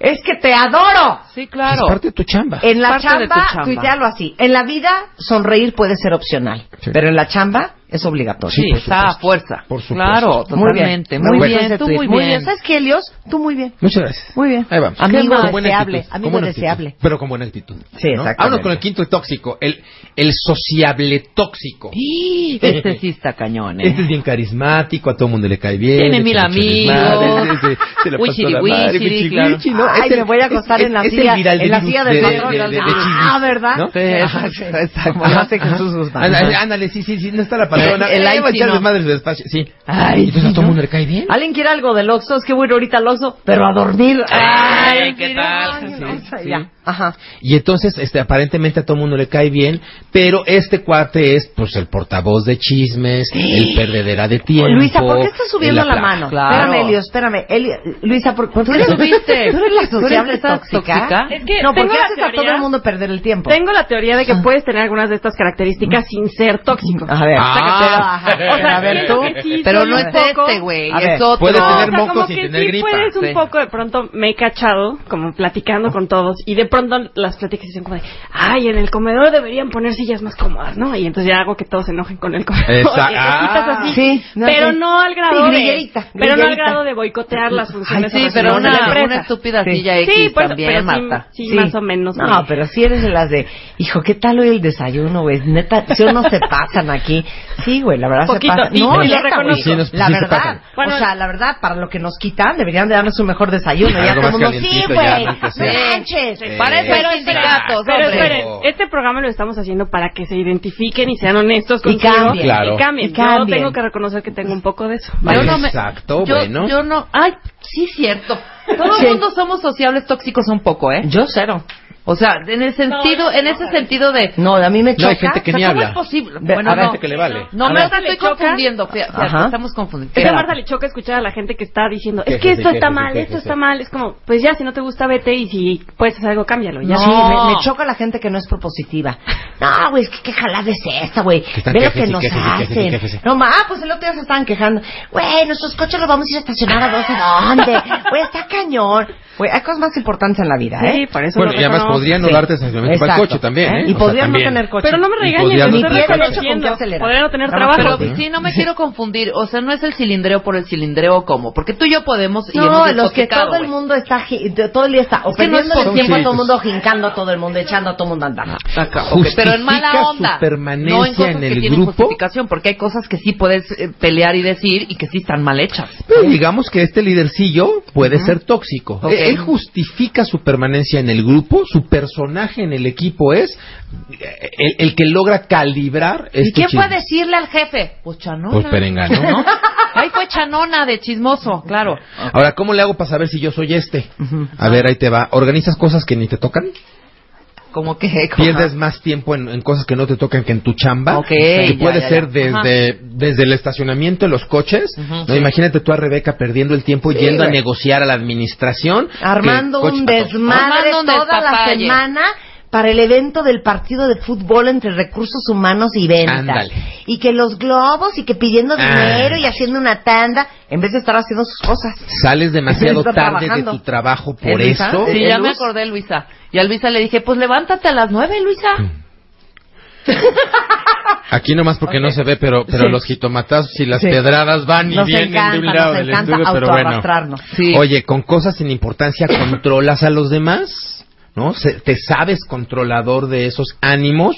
Es que te adoro. Sí, claro. Es parte de tu chamba. En la Parte chamba, chamba. tuitealo así. En la vida, sonreír puede ser opcional. Sí. Pero en la chamba, es obligatorio. Sí, por está a fuerza. Por supuesto. Claro, Muy bien. totalmente. Muy bien, gustó ese tú muy bien. ¿Sabes qué, Helios? Tú muy bien. Muchas gracias. Muy bien. Ahí vamos. Amigo deseable. Amigo deseable. pero con buena actitud. Sí, ¿no? exactamente. Vámonos con el quinto tóxico, el, el sociable tóxico. Sí, Este sí está cañón, ¿eh? Este es bien carismático, a todo el mundo le cae bien. Tiene mil amigos. se- Wichiri, pasó la madre. Ay, Es el- me voy a acostar en la silla, viral de en la silla de- del de- patrón. ah, ¿verdad? exacto. Como hace Jesús Guzmán. Ándale, ándale, sí, sí, sí, no está la patrona. El Eh, ay, va a echar no. desmadre despacio, sí. Ay, Y entonces a todo el mundo le cae bien. ¿Alguien quiere algo del Oxxo? Es que voy a ir ahorita al Oxxo, pero a dormir. Ay, ¿qué tal? ay, Sí, no, o sea, sí. ya. Ajá. Y entonces, este, aparentemente a todo el mundo le cae bien, pero este cuate es, pues, el portavoz de chismes, el perdedera de tiempo. Luisa, ¿por qué estás subiendo la apla- mano? Claro. Espérame, Elio, espérame. Elio- Luisa, ¿por, ¿por ¿Tú qué le subiste? ¿tú eres la ¿Tú eres sociable tóxica? tóxica? Es que no, porque la haces a teoría- todo el mundo perder el tiempo. Tengo la teoría de que puedes tener algunas de estas características sin ser tóxico. A ver, Ah. sácate. O sea, a ver, tú. sí Pero no es poco- este, güey, A es otro. puede No, tener o sea, mocos sin tener sí gripa. puedes un Sí. poco, de pronto me he cachado, como platicando con todos, y de pronto las pláticas son como de, ay, en el comedor deberían poner sillas más cómodas, ¿no? Y entonces ya hago que todos se enojen con el comedor. Exacto. Y Ah. así. Sí, no, pero sí. no al grado Sí, de, grillerita, pero no al grado de boicotear las funciones Sí, operacionales pero de la una, empresa. una estúpida Sí. silla X Sí, pues, también, pero sí, Marta. sí, más o menos. No, me- pero si eres de las de, hijo, ¿qué tal hoy el desayuno, güey? Neta, si no se pasan aquí. Sí, güey, la verdad Poquito, se pasan. sí, no, sí, neta, güey. Sí, nos- la sí se verdad. o sea, la verdad, para lo que nos quitan, deberían de darnos un mejor desayuno. Ya todo el mundo, sí, güey, manches. Para eso Pero hay sindicatos, pero esperen, este programa lo estamos haciendo para que se identifiquen y sean honestos Y consigo cambien. Claro. y cambien. Y cambien. Yo tengo que reconocer que tengo un poco de eso. Yo no me- Exacto, yo, bueno. Yo no. Ay, sí, cierto. Todo Sí. el mundo somos sociables tóxicos un poco, ¿eh? Yo cero. O sea, en el sentido, en ese sentido de. No, a mí me No, choca. hay gente que o sea, ni ¿cómo habla. es posible? Ve, bueno, a no. gente que le vale. No, me estoy Le choca. confundiendo. fíjate, Ajá. estamos confundiendo. Es que a. Marta le choca escuchar a la gente que está diciendo, es que esto está mal, esto está mal. Es como, pues ya, si no te gusta, vete y si puedes hacer algo, cámbialo. Ya. Sí, No. me, me choca la gente que no es propositiva. No, güey, es que qué jalada es esta, güey. Ve lo que nos hacen. No, ma, pues el otro día se estaban quejando. Güey, nuestros coches los vamos a ir a estacionar a dos a dónde. Güey, está cañón. Güey, hay cosas más importantes en la vida, ¿eh? Sí, por eso Bueno, lo y además podrían no darte estacionamiento para el coche también, ¿eh? Y O sea, podrían no también. tener coche. Pero no me Y regañen, podrían no tener trabajo. Pero sí, no me quiero confundir. O sea, no es el cilindreo por el cilindreo como. Porque tú y yo podemos. Y No, los que todo el mundo está, todo el día está, o Es que no es perdiendo el posible. tiempo a todo el mundo, jincando a todo el mundo, echando a todo el mundo a andar. Acá, ok, Pero en mala Justifica onda. su permanencia no en cosas que el tienen grupo. justificación, porque hay cosas que sí puedes eh, pelear y decir y que sí están mal hechas. Pero digamos que este lidercillo puede ser tóxico. Él, justifica su permanencia en el grupo, su personaje en el equipo es eh, el, el que logra calibrar este ¿Y quién fue a chisme. decirle al jefe? Pues Chanona. Pues Perengano. ¿No? Ahí fue Chanona de chismoso, claro. Ahora, ¿cómo le hago para saber si yo soy este? A ver, ahí te va. ¿Organizas cosas que ni te tocan? Como que Pierdes más tiempo en, en cosas que no te tocan que en tu chamba. Ok, que ya, puede ya, ser ya. desde, desde el estacionamiento de los coches. Ujú, ¿no? sí. Imagínate tú a Rebeca perdiendo el tiempo yendo a negociar a la administración. Armando un desmadre Armando un toda la semana para el evento del partido de fútbol entre recursos humanos y ventas. Ándale. Y que los globos y que pidiendo Ah. dinero y haciendo una tanda en vez de estar haciendo sus cosas. Sales demasiado tarde de tu trabajo por ¿Eh, Luisa? esto. Sí, ¿Eh, ya me acordé, Luisa. Y a Luisa le dije, pues levántate a las nueve, Luisa. Aquí nomás porque no se ve, pero, pero Sí. los jitomatazos y las Sí. pedradas van y Nos vienen de un lado nos del estudio, pero bueno. Sí. Oye, con cosas sin importancia controlas a los demás, ¿no? Se- te sabes controlador de esos ánimos,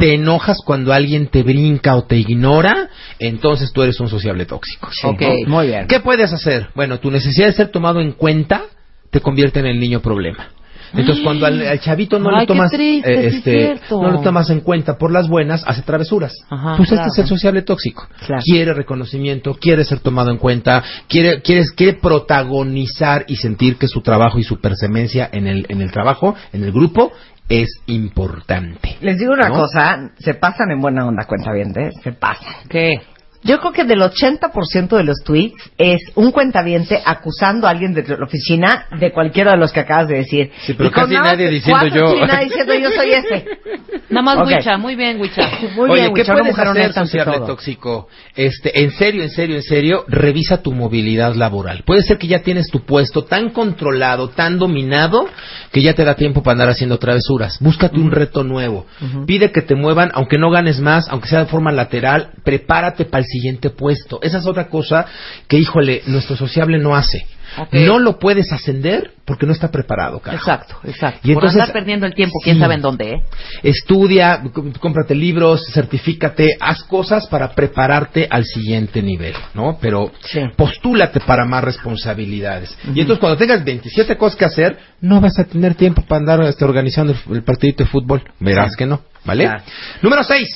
te enojas cuando alguien te brinca o te ignora, entonces tú eres un sociable tóxico. Ok. ¿no? Muy bien. ¿Qué puedes hacer? Bueno, tu necesidad de ser tomado en cuenta te convierte en el niño problema. Entonces, cuando al, al chavito no Ay, le tomas, triste, eh, es este, no lo tomas en cuenta por las buenas, hace travesuras. Ajá, pues claro. este es el sociable tóxico. Claro. Quiere reconocimiento, quiere ser tomado en cuenta, quiere, quiere, quiere protagonizar y sentir que su trabajo y su persevencia en el, en el trabajo, en el grupo, es importante. Les digo una ¿No? cosa, se pasan en buena onda, cuenta bien, se pasan. ¿Qué? Yo creo que del 80% de los tweets es un cuentaviente acusando a alguien de la oficina de cualquiera de los que acabas de decir. Sí, pero Y casi nada nadie más diciendo yo. Sí, nadie diciendo yo soy ese. Nada más Ok. Huicha, muy bien, Huicha. Muy Oye, bien, ¿qué una puedes mujer hacer, sociable todo. tóxico? Este, en serio, en serio, en serio, revisa tu movilidad laboral. Puede ser que ya tienes tu puesto tan controlado, tan dominado, que ya te da tiempo para andar haciendo travesuras. Búscate un reto nuevo. Pide que te muevan, aunque no ganes más, aunque sea de forma lateral, prepárate para el siguiente puesto. Esa es otra cosa que, híjole, nuestro sociable no hace. No lo puedes ascender porque no está preparado, carajo. Exacto, exacto. Y Por entonces- andar perdiendo el tiempo, quién Sí. sabe en dónde, ¿eh? Estudia, cómprate libros, certifícate, haz cosas para prepararte al siguiente nivel, ¿no? Pero Sí. postúlate para más responsabilidades. Y entonces cuando tengas 27 cosas que hacer, no vas a tener tiempo para andar este, organizando el, el partidito de fútbol. Verás que no, ¿vale? Claro. Número 6.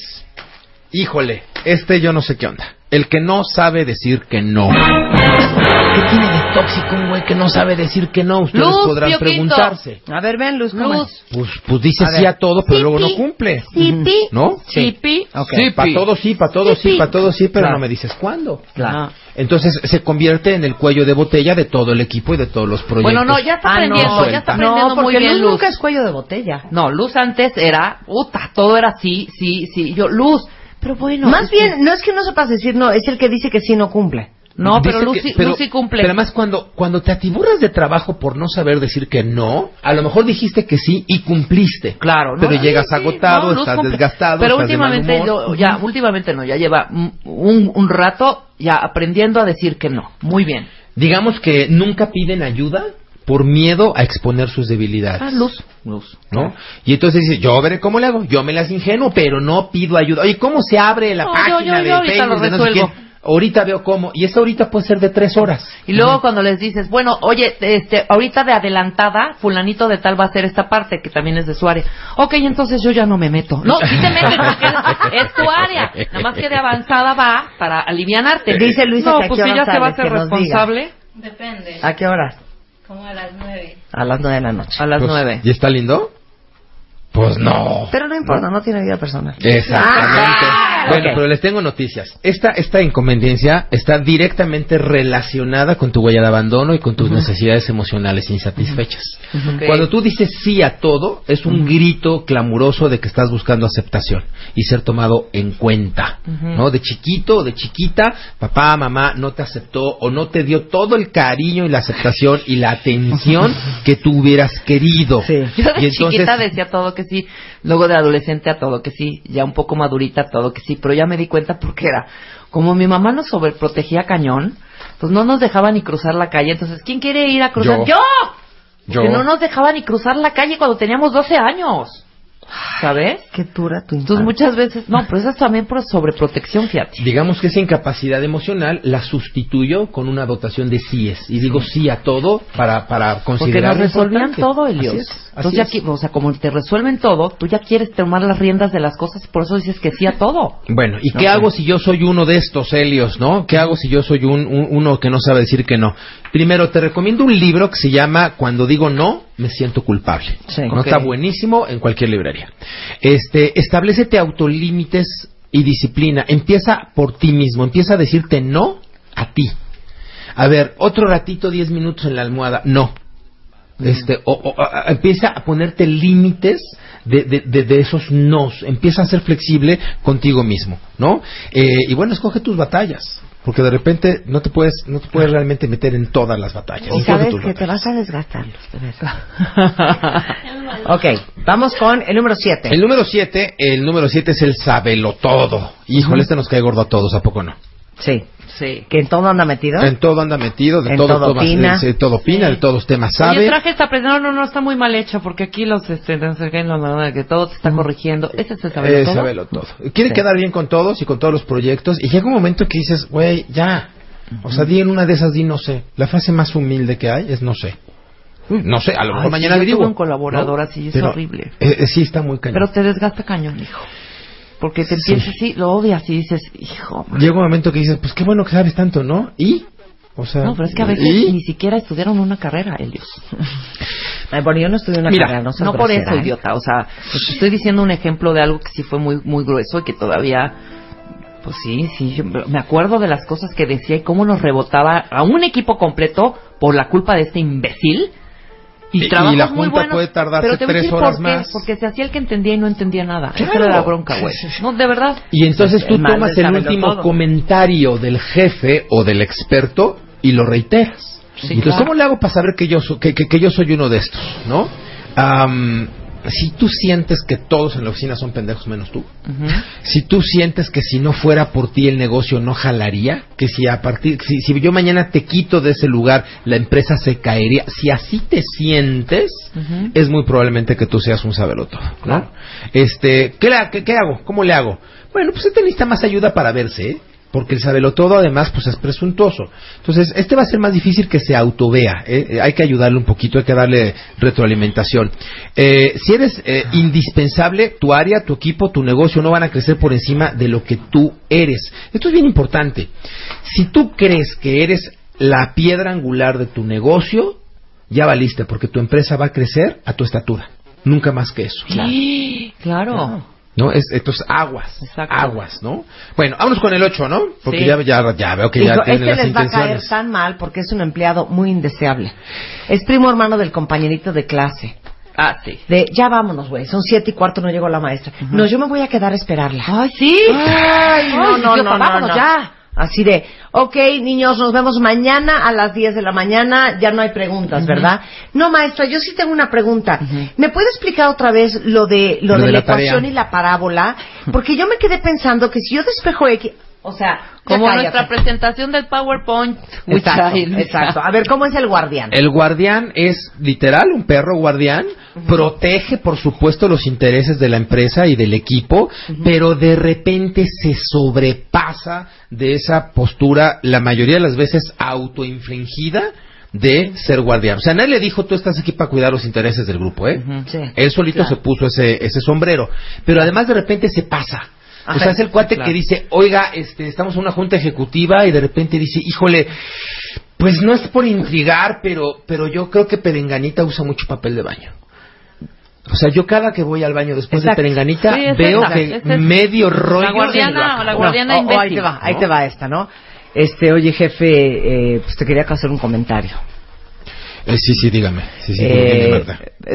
Híjole, este yo no sé qué onda. El que no sabe decir que no. ¿Qué tiene de tóxico un güey que no sabe decir que no? Ustedes Luz, podrán Pio Quinto. preguntarse. A ver, ven, Luz, ¿cómo Luz. es? Pues, pues dice A sí a todo, pero luego no cumple. Sipi. ¿No? Sipi. Ok. Sí, para todo sí, para todo sí, Sí, para todo sí, pero Claro. no me dices cuándo. Claro. Ah. Entonces se convierte en el cuello de botella de todo el equipo y de todos los proyectos. Bueno, no, ya está Ah, aprendiendo, no. ya está aprendiendo No, muy porque bien Luz Luz. nunca es cuello de botella. No, Luz antes era, puta, todo era sí, sí, sí. Yo, Luz, pero bueno. Más que- bien, no es que no sepas decir no, es el que dice que sí no cumple. No, pero que- sí cumple. Pero además cuando, cuando te atiburras de trabajo por no saber decir que no, a lo mejor dijiste que sí y cumpliste. Claro, ¿no? Pero llegas Sí, agotado, no, estás cumple. desgastado, Pero estás de mal últimamente, humor. yo- ya, últimamente no, ya lleva un rato ya aprendiendo a decir que no. Muy bien. Digamos que nunca piden ayuda por miedo a exponer sus debilidades. Ah, Luz. Luz. ¿no? Y entonces dice, yo veré cómo le hago, yo me las ingenuo, pero no pido ayuda. Oye, ¿cómo se abre la No, yo- página yo- yo de ahorita Facebook lo de no sé resuelvo. Ahorita veo cómo. Y esa ahorita puede ser de tres horas. Y luego cuando les dices, bueno, oye, este, ahorita de adelantada, fulanito de tal va a hacer esta parte, que también es de su área. Ok, entonces yo ya no me meto. No, sí te metes, porque es, es tu área. Nada más que de avanzada va para alivianarte. Dice Luisa no, que pues si ya se va a que nos diga. responsable, Depende, ¿A qué horas? Como a las nueve. A las nueve de la noche. a las Pues, nueve. ¿Y está lindo? Pues no. Pero no importa, no tiene vida personal. Exactamente. Ah, bueno, pero les tengo noticias. Esta, esta inconveniencia está directamente relacionada con tu huella de abandono y con tus necesidades emocionales insatisfechas. Cuando tú dices sí a todo, es un grito clamoroso de que estás buscando aceptación y ser tomado en cuenta. ¿No? De chiquito o de chiquita, papá, mamá no te aceptó o no te dio todo el cariño y la aceptación y la atención que tú hubieras querido. Sí. Yo de Y entonces- chiquita decía todo que sí, luego de adolescente a todo que sí, ya un poco madurita a todo que sí, pero ya me di cuenta porque era, como mi mamá nos sobreprotegía cañón, pues no nos dejaba ni cruzar la calle, entonces, ¿quién quiere ir a cruzar? Yo. ¡Yo! Yo. Que no nos dejaba ni cruzar la calle cuando teníamos 12 años. ¿Sabes? Qué dura tu Entonces infancia. muchas veces, no, pero eso es también por sobreprotección, fíjate. Digamos que esa incapacidad emocional la sustituyo con una dotación de síes. Y digo sí a todo para, para Porque considerar. nos resolvían importante. todo, Así Elios. es, así Entonces ya, es. qui- o sea, como te resuelven todo, tú ya quieres tomar las riendas de las cosas, por eso dices que sí a todo. Bueno, ¿y No qué hago si yo soy uno de estos Helios, no? ¿Qué hago si yo soy un, un- uno que no sabe decir que no? Primero, te recomiendo un libro que se llama Cuando digo no, me siento culpable. Sí. no está buenísimo en cualquier librería. Este, establecete autolímites y disciplina. Empieza por ti mismo. Empieza a decirte no a ti. A ver, otro ratito, 10 minutos en la almohada. No. Este, o, o- a- a- empieza a ponerte límites de, de, de- de esos nos. Empieza a ser flexible contigo mismo, ¿no? Eh, y bueno, escoge tus batallas. Porque de repente no te puedes, no te puedes realmente meter en todas las batallas. Y sabes que te vas a desgastar, ok, vamos con el número 7. El número 7, el número 7 es el sabelotodo. Híjole, este nos cae gordo a todos, ¿a poco no? Sí. Sí. Que en todo anda metido. En todo anda metido, de En todo, todo toma- opina. de- de todo opina, de todos temas sabe. Oye, traje esta no, no, no, está muy mal hecha, porque aquí los, este, no sé qué, no, no, no, que todo te está corrigiendo. Ese es el saber Eh, todo. todo. Quiere Sí. quedar bien con todos y con todos los proyectos. Y llega un momento que dices, güey, ya. O sea, di en una de esas, di no sé. La frase más humilde que hay es no sé. No sé, a lo mejor Ay, mañana sí, yo averiguo. tuve un colaborador ¿no? así, es Pero, horrible. eh, eh, sí, está muy cañón. Pero te desgasta cañón, hijo. Porque te Sí. empiezas así, lo odias y dices, hijo. man. Llega un momento que dices, pues qué bueno que sabes tanto, ¿no? ¿Y? O sea, No, pero es que a veces ¿y? ni siquiera estudiaron una carrera, Elios. Ay, bueno, yo no estudié una Mira, carrera, no No por grosera, eso, ¿eh? idiota. O sea, pues estoy diciendo un ejemplo de algo que sí fue muy, muy grueso y que todavía, pues sí, sí, yo me acuerdo de las cosas que decía y cómo nos rebotaba a un equipo completo por la culpa de este imbécil. Y, Y- la muy junta buenos, puede tardarse pero te voy a tres decir horas por qué, más. Porque se hacía el que entendía y no entendía nada. Esa Claro. era la bronca, güey. No, de verdad. Y entonces Es tú el tomas el último todo. comentario del jefe o del experto y lo reiteras. Sí, entonces, claro. ¿cómo le hago para saber que yo, so- que, que- que yo soy uno de estos? ¿No? Am, si tú sientes que todos en la oficina son pendejos menos tú, si tú sientes que si no fuera por ti el negocio no jalaría, que si a partir, si, si yo mañana te quito de ese lugar, la empresa se caería, si así te sientes, es muy probablemente que tú seas un sabeloto, ¿no? Este, ¿qué, la- qué, qué hago? ¿Cómo le hago? Bueno, pues este necesita más ayuda para verse, ¿eh? Porque el sabelotodo además pues es presuntuoso. Entonces, este va a ser más difícil que se autovea. ¿eh? Eh, Hay que ayudarle un poquito, hay que darle retroalimentación. Eh, si eres eh, indispensable, tu área, tu equipo, tu negocio no van a crecer por encima de lo que tú eres. Esto es bien importante. Si tú crees que eres la piedra angular de tu negocio, ya valiste, porque tu empresa va a crecer a tu estatura. Nunca más que eso. Claro. ¿No? Es, entonces, aguas. Exacto. Aguas, ¿no? Bueno, vámonos con el 8, ¿no? Porque Sí. ya, ya, ya veo que Dijo, ya tiene este las les va a caer tan mal porque es un empleado muy indeseable. Es primo hermano del compañerito de clase. Ah, sí. De, ya vámonos, güey, son siete y cuarto, no llegó la maestra. No, yo me voy a quedar a esperarla. Ay, sí. Ay, no, no, no, no, vámonos no. ya. Así de, ok, niños, nos vemos mañana a las 10 de la mañana, ya no hay preguntas, ¿verdad? No, maestra, yo sí tengo una pregunta. ¿Me puede explicar otra vez lo de lo, Lo de, de la la ecuación y la parábola? Porque yo me quedé pensando que si yo despejo X, o sea, Como cállate. nuestra presentación del PowerPoint. Exacto, exacto. A ver, ¿cómo es el guardián? El guardián es literal un perro guardián, protege por supuesto los intereses de la empresa y del equipo, pero de repente se sobrepasa de esa postura la mayoría de las veces autoinfligida de ser guardián. O sea, nadie le dijo tú estás aquí para cuidar los intereses del grupo, ¿eh? Sí. Él solito Claro. se puso ese, ese sombrero. Pero además de repente se pasa. O Ajá, sea, es el cuate claro. que dice, oiga, este, estamos en una junta ejecutiva y de repente dice, híjole, pues no es por intrigar, pero, pero yo creo que Perenganita usa mucho papel de baño. O sea, yo cada que voy al baño después Exacto. de Perenganita Sí, veo esa, que esa. medio rollo La guardiana o la guardiana No, oh, ahí te va, ahí ¿no? te va esta, ¿no? Este, oye, jefe, eh, pues te quería hacer un comentario. Eh, sí, sí, dígame. Sí, sí, Eh,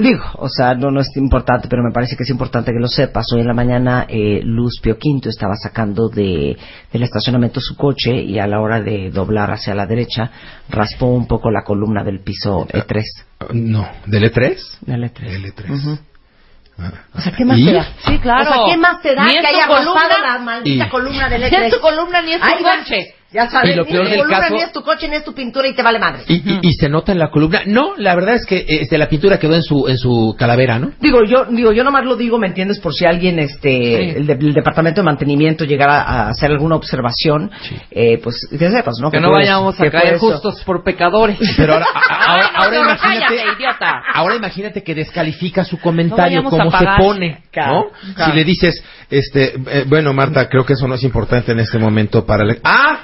digo, o sea, no, no es importante, pero me parece que es importante que lo sepas. Hoy en la mañana eh, Luz Pio Quinto estaba sacando de, del estacionamiento su coche y a la hora de doblar hacia la derecha raspó un poco la columna del piso E3. No, ¿del E3? Del E3. L3. Ujú. Ah. O sea, ¿qué más ¿Y? te da? Sí, claro. O sea, ¿qué más te da Ni que haya columna, raspado la maldita y- columna del E3? Ni es tu columna ni es tu coche. Ya sabes, Y lo ni peor tu del columna, caso- ni es tu coche, ni es tu pintura y te vale madre. Y, y- y se nota en la columna. No, la verdad es que este, la pintura quedó en su, en su calavera, ¿no? Digo, yo digo, yo nomás lo digo, ¿me entiendes? Por si alguien, este, el, de- el departamento de mantenimiento llegara a hacer alguna observación, eh, pues que sepas, ¿no? Que no vayamos a caer justos por pecadores. Pero ahora, ahora, no, imagínate, cállate, idiota. ahora imagínate que descalifica su comentario, No a se pone, Claro, ¿no? claro. Si le dices, este, eh, bueno, Marta, creo que eso no es importante en este momento para el... ¡Ah!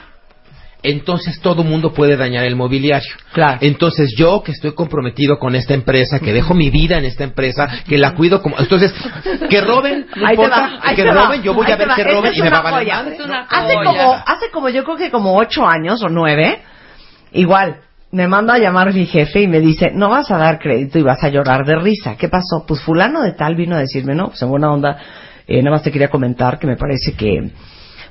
Entonces todo mundo puede dañar el mobiliario. Claro. Entonces yo que estoy comprometido con esta empresa, que dejo mi vida en esta empresa, que la cuido como... Entonces, que roben, no Ahí te importa, va, ahí que te va, roben, yo voy ahí a ver va. que roben es y me va a valer Hace como, hace como yo creo que como ocho años o nueve, igual, me manda a llamar mi jefe y me dice, no vas a dar crédito y vas a llorar de risa. ¿Qué pasó? Pues fulano de tal vino a decirme, no, pues en buena onda, eh, nada más te quería comentar que me parece que,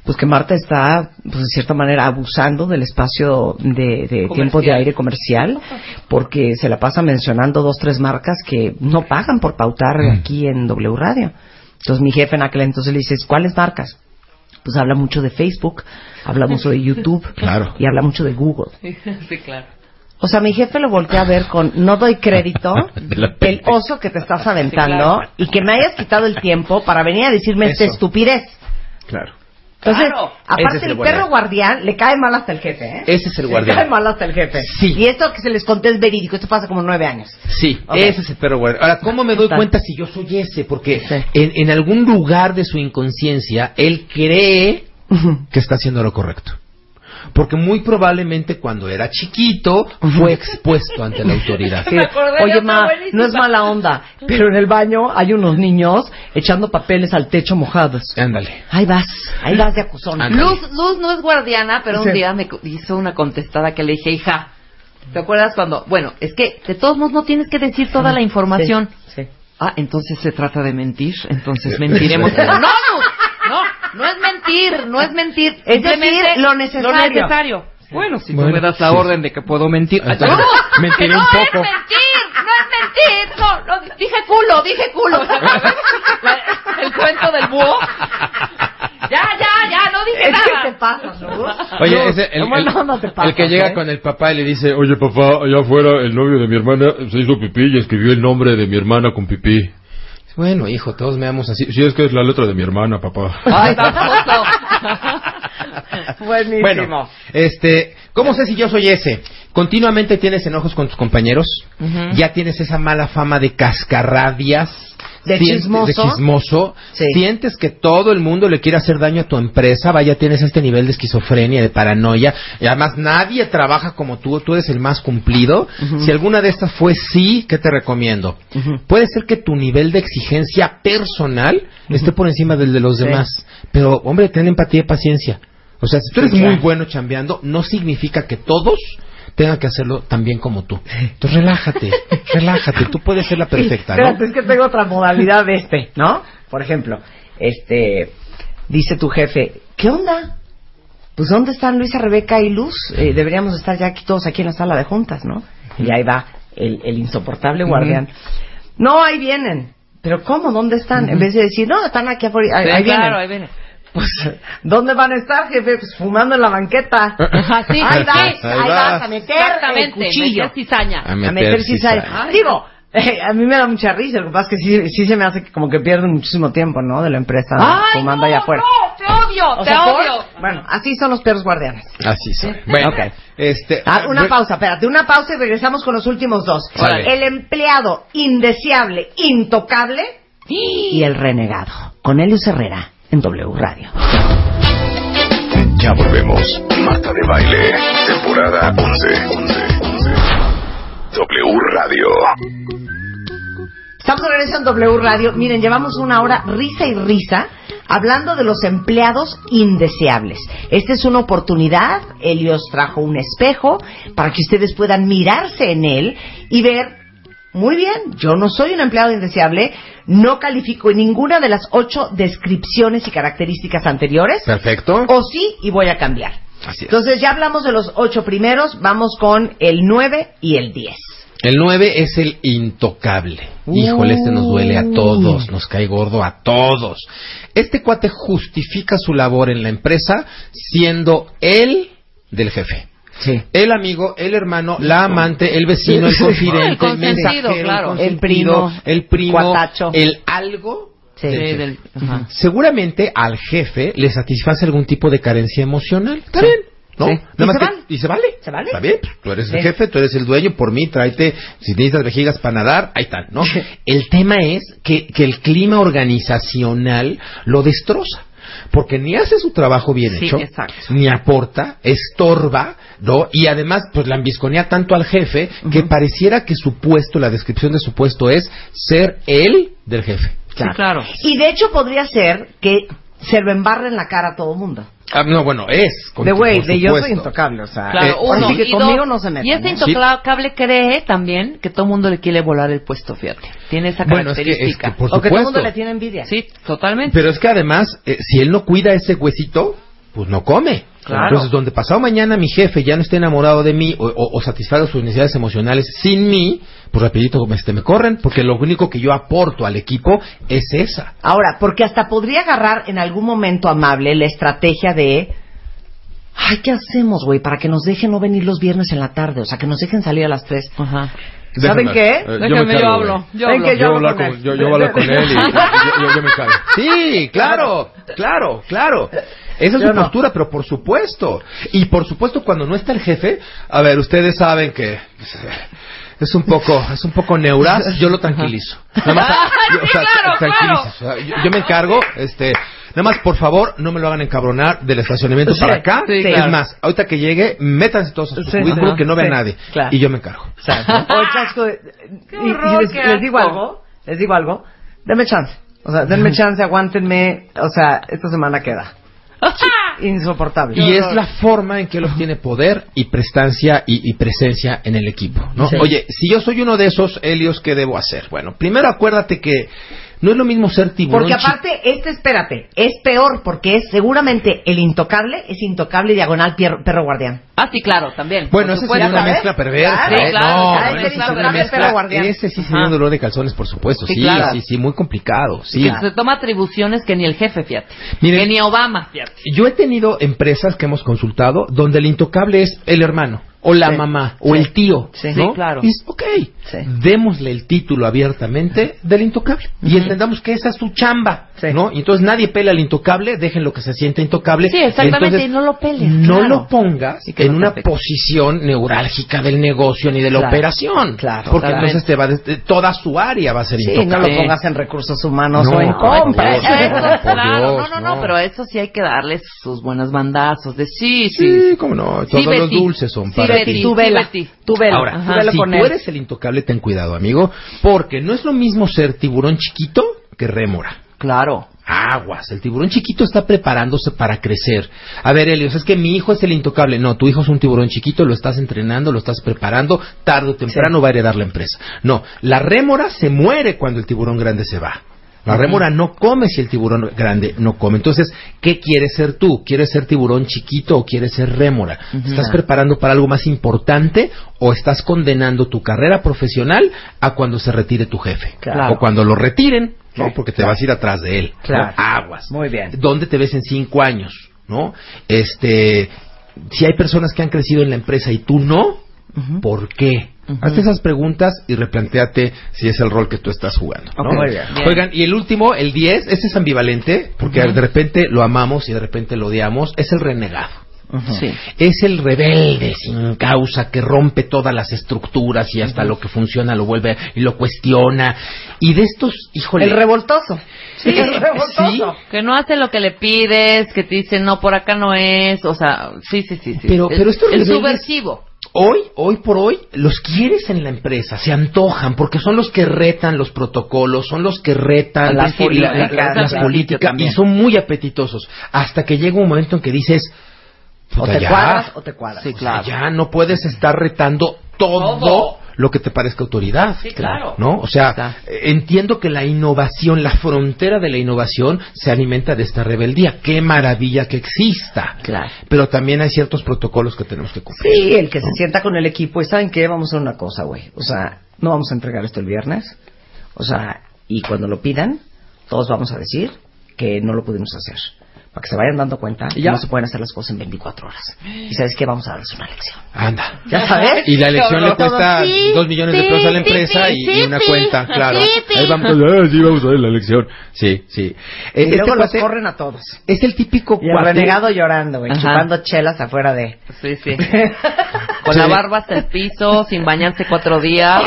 pues que Marta está, pues de cierta manera, abusando del espacio de, de tiempo de aire comercial, porque se la pasa mencionando dos, tres marcas que no pagan por pautar aquí en W Radio. Entonces mi jefe en aquel entonces le dice, ¿cuáles marcas? Pues habla mucho de Facebook, habla mucho de YouTube Claro. y habla mucho de Google. Sí, claro. O sea, mi jefe lo voltea a ver con no doy crédito el oso que te estás aventando claro. y que me hayas quitado el tiempo para venir a decirme esta estupidez. Claro. Entonces, Claro. Aparte es el perro guardián le cae mal hasta el jefe, ¿eh? Ese es el Le guardián. cae mal hasta el jefe. Sí. Y esto que se les conté es verídico. Esto pasa como nueve años. Sí, ese es el perro guardián. Ahora, ¿cómo me doy Está. cuenta si yo soy ese? Porque Sí. en, en algún lugar de su inconsciencia, él cree que está haciendo lo correcto. Porque muy probablemente cuando era chiquito fue expuesto ante la autoridad. Sí, Oye, ma, no es mala onda, pero en el baño hay unos niños echando papeles al techo mojados. Ándale. Ahí vas, ahí vas de acusón. Ándale. Luz, Luz no es guardiana, pero un Sí. día me hizo una contestada que le dije, hija, ¿te acuerdas cuando? Bueno, es que de todos modos no tienes que decir toda la información. Sí, sí. Ah, entonces se trata de mentir, entonces mentiremos. no, Luz, no, no es mentir, no es mentir. Es decir, lo necesario. Lo necesario. Bueno, si Bueno, tú me das la sí. orden de que puedo mentir. Entonces, ¡No! mentiré no un es poco. mentir, no es mentir. No, no, dije culo, dije culo. La- el cuento del búho. Ya, ya, ya, no dije Es que nada. te pasas, ¿no? Oye, No, ese, el, onda te pasas, el que llega ¿eh? con el papá y le dice, oye papá, allá afuera el novio de mi hermana se hizo pipí y escribió el nombre de mi hermana con pipí. Bueno, hijo, todos me damos así. Sí, es que es la letra de mi hermana, papá. Ay. Buenísimo. Bueno, este, ¿cómo sé si yo soy ese? Continuamente tienes enojos con tus compañeros, ya tienes esa mala fama de cascarrabias, De sientes- chismoso. de chismoso, Sí. sientes que todo el mundo le quiere hacer daño a tu empresa, vaya, tienes este nivel de esquizofrenia, de paranoia, y además nadie trabaja como tú, tú eres el más cumplido. Si alguna de estas fue sí, ¿qué te recomiendo? Puede ser que tu nivel de exigencia personal esté por encima del de los Sí. demás, pero hombre, ten empatía y paciencia. O sea, si tú eres muy bueno chambeando, no significa que todos tengan que hacerlo tan bien como tú. Entonces relájate, relájate, tú puedes ser la perfecta, ¿no? Espérate, es que tengo otra modalidad de este, ¿no? Por ejemplo, este, dice tu jefe, ¿qué onda? Pues ¿dónde están Luisa, Rebeca y Luz? Eh, deberíamos estar ya aquí todos aquí en la sala de juntas, ¿no? Y ahí va el, el insoportable guardián. No, ahí vienen. Pero ¿cómo? ¿Dónde están? En vez de decir, no, están aquí afuera. Ahí, Sí, ahí claro, vienen. ahí viene. Pues, ¿dónde van a estar, jefe? Pues fumando en la banqueta. Así, ahí vas, ahí Ahí vas vas. a meter Exactamente, el cuchillo. meter cizaña. A a meter cizaña. cizaña. Digo, eh, a mí me da mucha risa, lo que pasa es que sí, sí se me hace que como que pierden muchísimo tiempo, ¿no? De la empresa Ay, fumando no, allá afuera. no, te odio, O te sea, ¿por? odio. Bueno, así son los perros guardianes. Así son. Bueno, Ok. este, Ah, una re- pausa, espérate, una pausa y regresamos con los últimos dos. Vale. El empleado indeseable, intocable y el renegado. Con Elios Herrera en W Radio. Ya volvemos. Marta de Baile, temporada 11. 11, 11. W Radio. Estamos de regreso en W Radio. Miren, llevamos una hora risa y risa hablando de los empleados indeseables. Esta es una oportunidad. Helios trajo un espejo para que ustedes puedan mirarse en él y ver, muy bien, yo no soy un empleado indeseable, no califico en ninguna de las ocho descripciones y características anteriores. Perfecto. O sí, y voy a cambiar. Así es. Entonces ya hablamos de los ocho primeros, vamos con el nueve y el diez. El 9 es el intocable. Híjole, este nos duele a todos, nos cae gordo a todos. Este cuate justifica su labor en la empresa siendo él del jefe. Sí. El amigo, el hermano, la amante, el vecino, el confidente, El consentido, mensajero, claro. el, El primo, el primo, cuatacho. el algo. Sí. del- ajá. Seguramente al jefe le satisface algún tipo de carencia emocional. Está bien. ¿No? Sí. Y más se que- vale. y se vale. Se vale. Está bien. Tú eres el jefe, tú eres el dueño. Por mí, tráete. Si necesitas vejigas para nadar, ahí están, ¿no? el tema es que, que el clima organizacional lo destroza. Porque ni hace su trabajo bien Sí, hecho, exacto. ni aporta, estorba, ¿no? Y además, pues la ambisconea tanto al jefe que pareciera que su puesto, la descripción de su puesto es ser él del jefe. Sí, claro. Y de hecho podría ser que se lo embarre en la cara a todo mundo. Ah, no, bueno, es. con- De güey, de yo soy intocable, o sea. Claro, Eh, uno. Así que conmigo dos, no se metan. Y este intocable cree también que todo el mundo le quiere volar el puesto, fíjate. Tiene esa Bueno, es que- es que característica. por O que todo el mundo le tiene envidia. Sí, totalmente. Pero es que además, eh, si él no cuida ese huesito, pues no come. Claro. Entonces, donde pasado mañana mi jefe ya no esté enamorado de mí o, o- o satisfaga sus necesidades emocionales sin mí, pues rapidito este, me corren, porque lo único que yo aporto al equipo es esa. Ahora, porque hasta podría agarrar en algún momento amable la estrategia de. Ay, ¿qué hacemos, güey? Para que nos dejen no venir los viernes en la tarde. O sea, que nos dejen salir a las tres. Ajá. ¿Saben Déjame, qué? eh, yo me Déjame, yo hablo. Yo hablo. que yo Yo, hablo hablar con con, él. yo, yo voy a hablar con él y yo, yo- yo me cargo. Sí, claro, claro, claro. Esa es Yo su no. postura, pero por supuesto. Y por supuesto, cuando no está el jefe, a ver, ustedes saben que es un poco, es un poco neuras, yo lo tranquilizo. Nada más, yo, o sea, claro, tranquilizo. O sea, yo, yo me encargo, este, nada más, por favor, no me lo hagan encabronar del estacionamiento Sí, para acá. sí, es claro. más, ahorita que llegue, métanse todos a su Sí, cubículo que no vea sí, nadie. claro. Y yo me encargo. O el chasco Qué y- y horror, les, les digo algo, les digo algo, denme chance. O sea, denme chance, aguántenme. O sea, esta semana queda. Insoportable. Y es la forma en que él obtiene poder y prestancia y, y presencia en el equipo, ¿no? Sí. Oye, si yo soy uno de esos Helios, ¿qué debo hacer? Bueno, primero acuérdate que no es lo mismo ser tiburón. Porque aparte, este, espérate, es peor porque es seguramente el intocable, es intocable diagonal pier- perro guardián. Ah, sí, claro, también. Bueno, ese sería una ¿sabes? mezcla perversa. Claro, ¿eh? claro, no, claro, bueno, ese es una mezcla. Ese sí sería un dolor de calzones, por supuesto. Sí, Sí, claro. sí, sí, muy complicado. Sí. Que se toma atribuciones que ni el jefe, fíjate. Miren- que ni Obama, fíjate. Yo he tenido empresas que hemos consultado donde el intocable es el hermano, o la Sí. mamá, o el tío. Sí. ¿no? Claro. Y es, ok, démosle el título abiertamente del intocable. Y entendamos que esa es su chamba. Sí. ¿no? Y entonces nadie pela al intocable, dejen lo que se siente intocable. Sí, exactamente, Entonces, y no lo peles, No claro. lo pongas en no una afecte. posición neurálgica del negocio ni de la Claro. operación. Claro. Porque entonces te va de- toda su área va a ser intocable. no lo pongas en recursos humanos No, o en no, compras. claro, no, no, no, pero a eso sí hay que darles sus buenos bandazos de sí, sí. Sí, cómo no, todos los dulces son para Betty. Tú vela, tú vela, Ahora, tú vela si con tú él. eres el intocable, ten cuidado, amigo, porque no es lo mismo ser tiburón chiquito que rémora. Claro. Aguas, el tiburón chiquito está preparándose para crecer. A ver, Helios, es que mi hijo es el intocable. No, tu hijo es un tiburón chiquito, lo estás entrenando, lo estás preparando, tarde o temprano va a heredar la empresa. No, la rémora se muere cuando el tiburón grande se va. La rémora no come si el tiburón grande no come. Entonces, ¿qué quieres ser tú? ¿Quieres ser tiburón chiquito o quieres ser rémora? ¿Te ¿Estás preparando para algo más importante o estás condenando tu carrera profesional a cuando se retire tu jefe? Claro. O cuando lo retiren, ¿no? Porque te claro. vas a ir atrás de él. ¿no? Claro. Aguas. Muy bien. ¿Dónde te ves en cinco años? ¿No? Este, si hay personas que han crecido en la empresa y tú no, ¿por qué? Hazte esas preguntas y replanteate si es el rol que tú estás jugando. ¿no? Ok, muy bien. Bien. Oigan, y el último, el 10, ese es ambivalente, porque de repente lo amamos y de repente lo odiamos, es el renegado. Sí. Es el rebelde sin causa que rompe todas las estructuras y hasta lo que funciona lo vuelve y lo cuestiona. Y de estos, híjole. El revoltoso. Sí, el revoltoso. Sí. Que no hace lo que le pides, que te dice no, por acá no es, o sea, sí, sí, sí. sí. Pero- el, pero estos el subversivo. Hoy, hoy por hoy, los quieres en la empresa, se antojan, porque son los que retan los protocolos, son los que retan Las la- la- la- políticas, las claro. políticas, y son muy apetitosos. Hasta que llega un momento en que dices, O "Puta, te ya, cuadras o te cuadras. Sí, o sea, claro. ya no puedes estar retando todo, Todo. Lo que te parezca autoridad. Sí, claro. ¿No? O sea, Está. entiendo que la innovación, la frontera de la innovación se alimenta de esta rebeldía. Qué maravilla que exista. Claro. Pero también hay ciertos protocolos que tenemos que cumplir. Sí, el que se sienta con el equipo y ¿saben qué? Vamos a hacer una cosa, güey. O sea, no vamos a entregar esto el viernes. O sea, y cuando lo pidan, todos vamos a decir que no lo pudimos hacer. Para que se vayan dando cuenta que Ya. no se pueden hacer las cosas en 24 horas. Y sabes que vamos a darles una lección. Anda. ¿Ya sabes? Y la elección le cuesta sí, dos millones de sí, pesos a la empresa sí, y, sí, y una sí, cuenta, claro. sí, sí. Ahí vamos, ah, sí, vamos a ver la elección. Sí, sí. Y luego este los cuate corren a todos. es el típico Y el cuate- renegado llorando, güey, Ajá. chupando chelas afuera de... Sí, sí. Con la barba hasta el piso, sin bañarse cuatro días.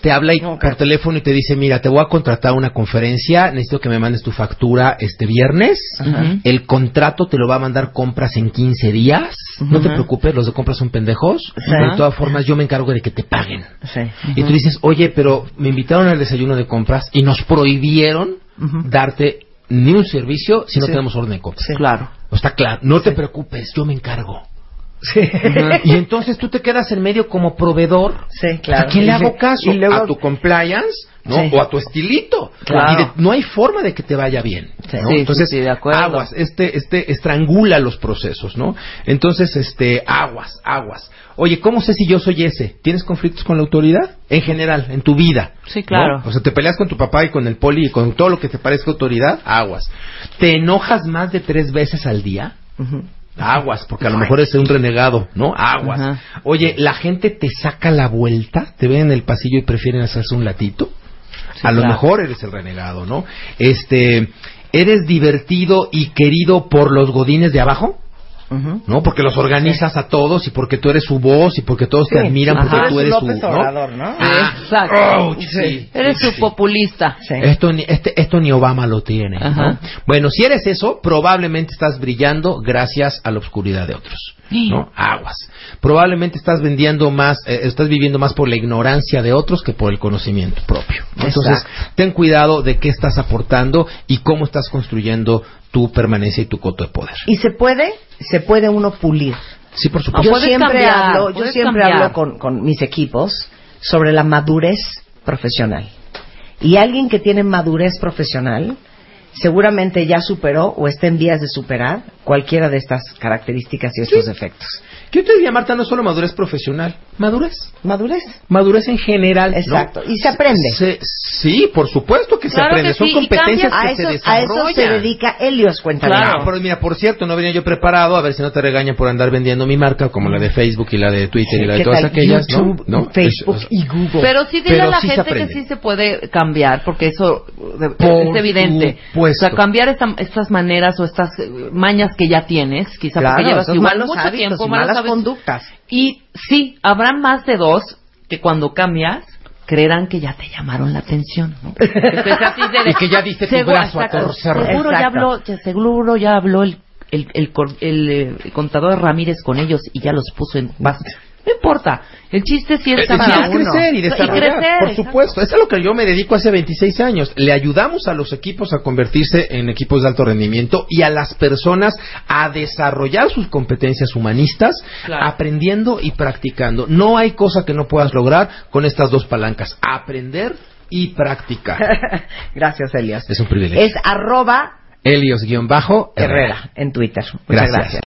te habla y, Nunca. por teléfono y te dice, mira, te voy a contratar una conferencia, necesito que me mandes tu factura este viernes, Ujú. el contrato te lo va a mandar compras en 15 días, no te preocupes, los de compras son pendejos, de todas formas yo me encargo de que te paguen. Y tú dices, oye, pero me invitaron al desayuno de compras y nos prohibieron darte ni un servicio si no Sí. tenemos orden de compras. Sí. Claro. Está claro, no te preocupes, yo me encargo. Sí. Y entonces tú te quedas en medio como proveedor. Sí, claro. ¿A quién le hago caso? y luego- ¿A tu compliance? ¿No? Sí. O a tu estilito. Claro. Y de- no hay forma de que te vaya bien. Entonces, sí, de acuerdo. aguas. Este, este estrangula los procesos, ¿no? Entonces, este, aguas, aguas. Oye, ¿cómo sé si yo soy ese? ¿Tienes conflictos con la autoridad? En general, en tu vida. Sí, claro. ¿no? O sea, te peleas con tu papá y con el poli y con todo lo que te parezca autoridad, aguas. ¿Te enojas más de tres veces al día? Aguas, porque a lo mejor es un renegado, ¿no? Aguas. Oye, la gente te saca la vuelta, te ven en el pasillo y prefieren hacerse un latito. A lo mejor eres el renegado, ¿no? Este, eres divertido y querido por los godines de abajo. ¿No? Porque los organizas a todos y porque tú eres su voz y porque todos te admiran Ajá. porque tú eres su, López ¿no? Obrador, ¿no? Ah, Exacto. ouch, sí, Eres su sí. populista. Sí. Esto ni, este, esto ni Obama lo tiene. ¿no? Bueno, si eres eso, probablemente estás brillando gracias a la oscuridad de otros. ¿no? Aguas. Probablemente estás vendiendo más, eh, estás viviendo más por la ignorancia de otros que por el conocimiento propio. ¿no? Entonces, ten cuidado de qué estás aportando y cómo estás construyendo tu permanencia y tu coto de poder. Y se puede, se puede uno pulir. Sí, por supuesto. yo siempre cambiar, hablo, yo siempre cambiar. hablo con, con mis equipos sobre la madurez profesional. Y alguien que tiene madurez profesional seguramente ya superó o está en vías de superar cualquiera de estas características y estos defectos. Yo te diría, Marta, no solo madurez profesional, madurez. Madurez. Madurez en general. ¿no? Exacto. Y se aprende. Se- sí, por supuesto que se Claro aprende. que Son sí, y competencias A que eso, se a desarrollan. eso se dedica Helios, cuenta Claro. Ah, pero mira, por cierto, no venía yo preparado, a ver si no te regañan por andar vendiendo mi marca, como la de Facebook y la de Twitter y la de ¿Qué todas tal? aquellas, ¿no? YouTube, ¿no? Facebook Es- y Google. Pero sí dile Pero a la sí se gente que sí se puede cambiar, porque eso Por es evidente. supuesto. O sea, cambiar esta- estas maneras o estas eh, mañas que ya tienes, quizá Claro, porque llevas igual malos mucho hábitos tiempo, malas conductas. Y sí, habrá más de dos que cuando cambias creerán que ya te llamaron la atención. ¿no? Entonces, así de- Y que ya diste tu Seguro- brazo a torcer. Seguro ya habló, ya, seguro ya habló el, el, el, cor- el, el contador Ramírez con ellos y ya los puso en base. No importa. El chiste sí Eh, es sí, cada es uno. crecer y desarrollar, crecer, por exacto. supuesto. Eso es lo que yo me dedico hace 26 años. Le ayudamos a los equipos a convertirse en equipos de alto rendimiento y a las personas a desarrollar sus competencias humanistas, Claro. aprendiendo y practicando. No hay cosa que no puedas lograr con estas dos palancas, aprender y practicar. Gracias, Helios. Es un privilegio. Es arroba Helios-Herrera. Herrera en Twitter. Muchas Gracias. gracias.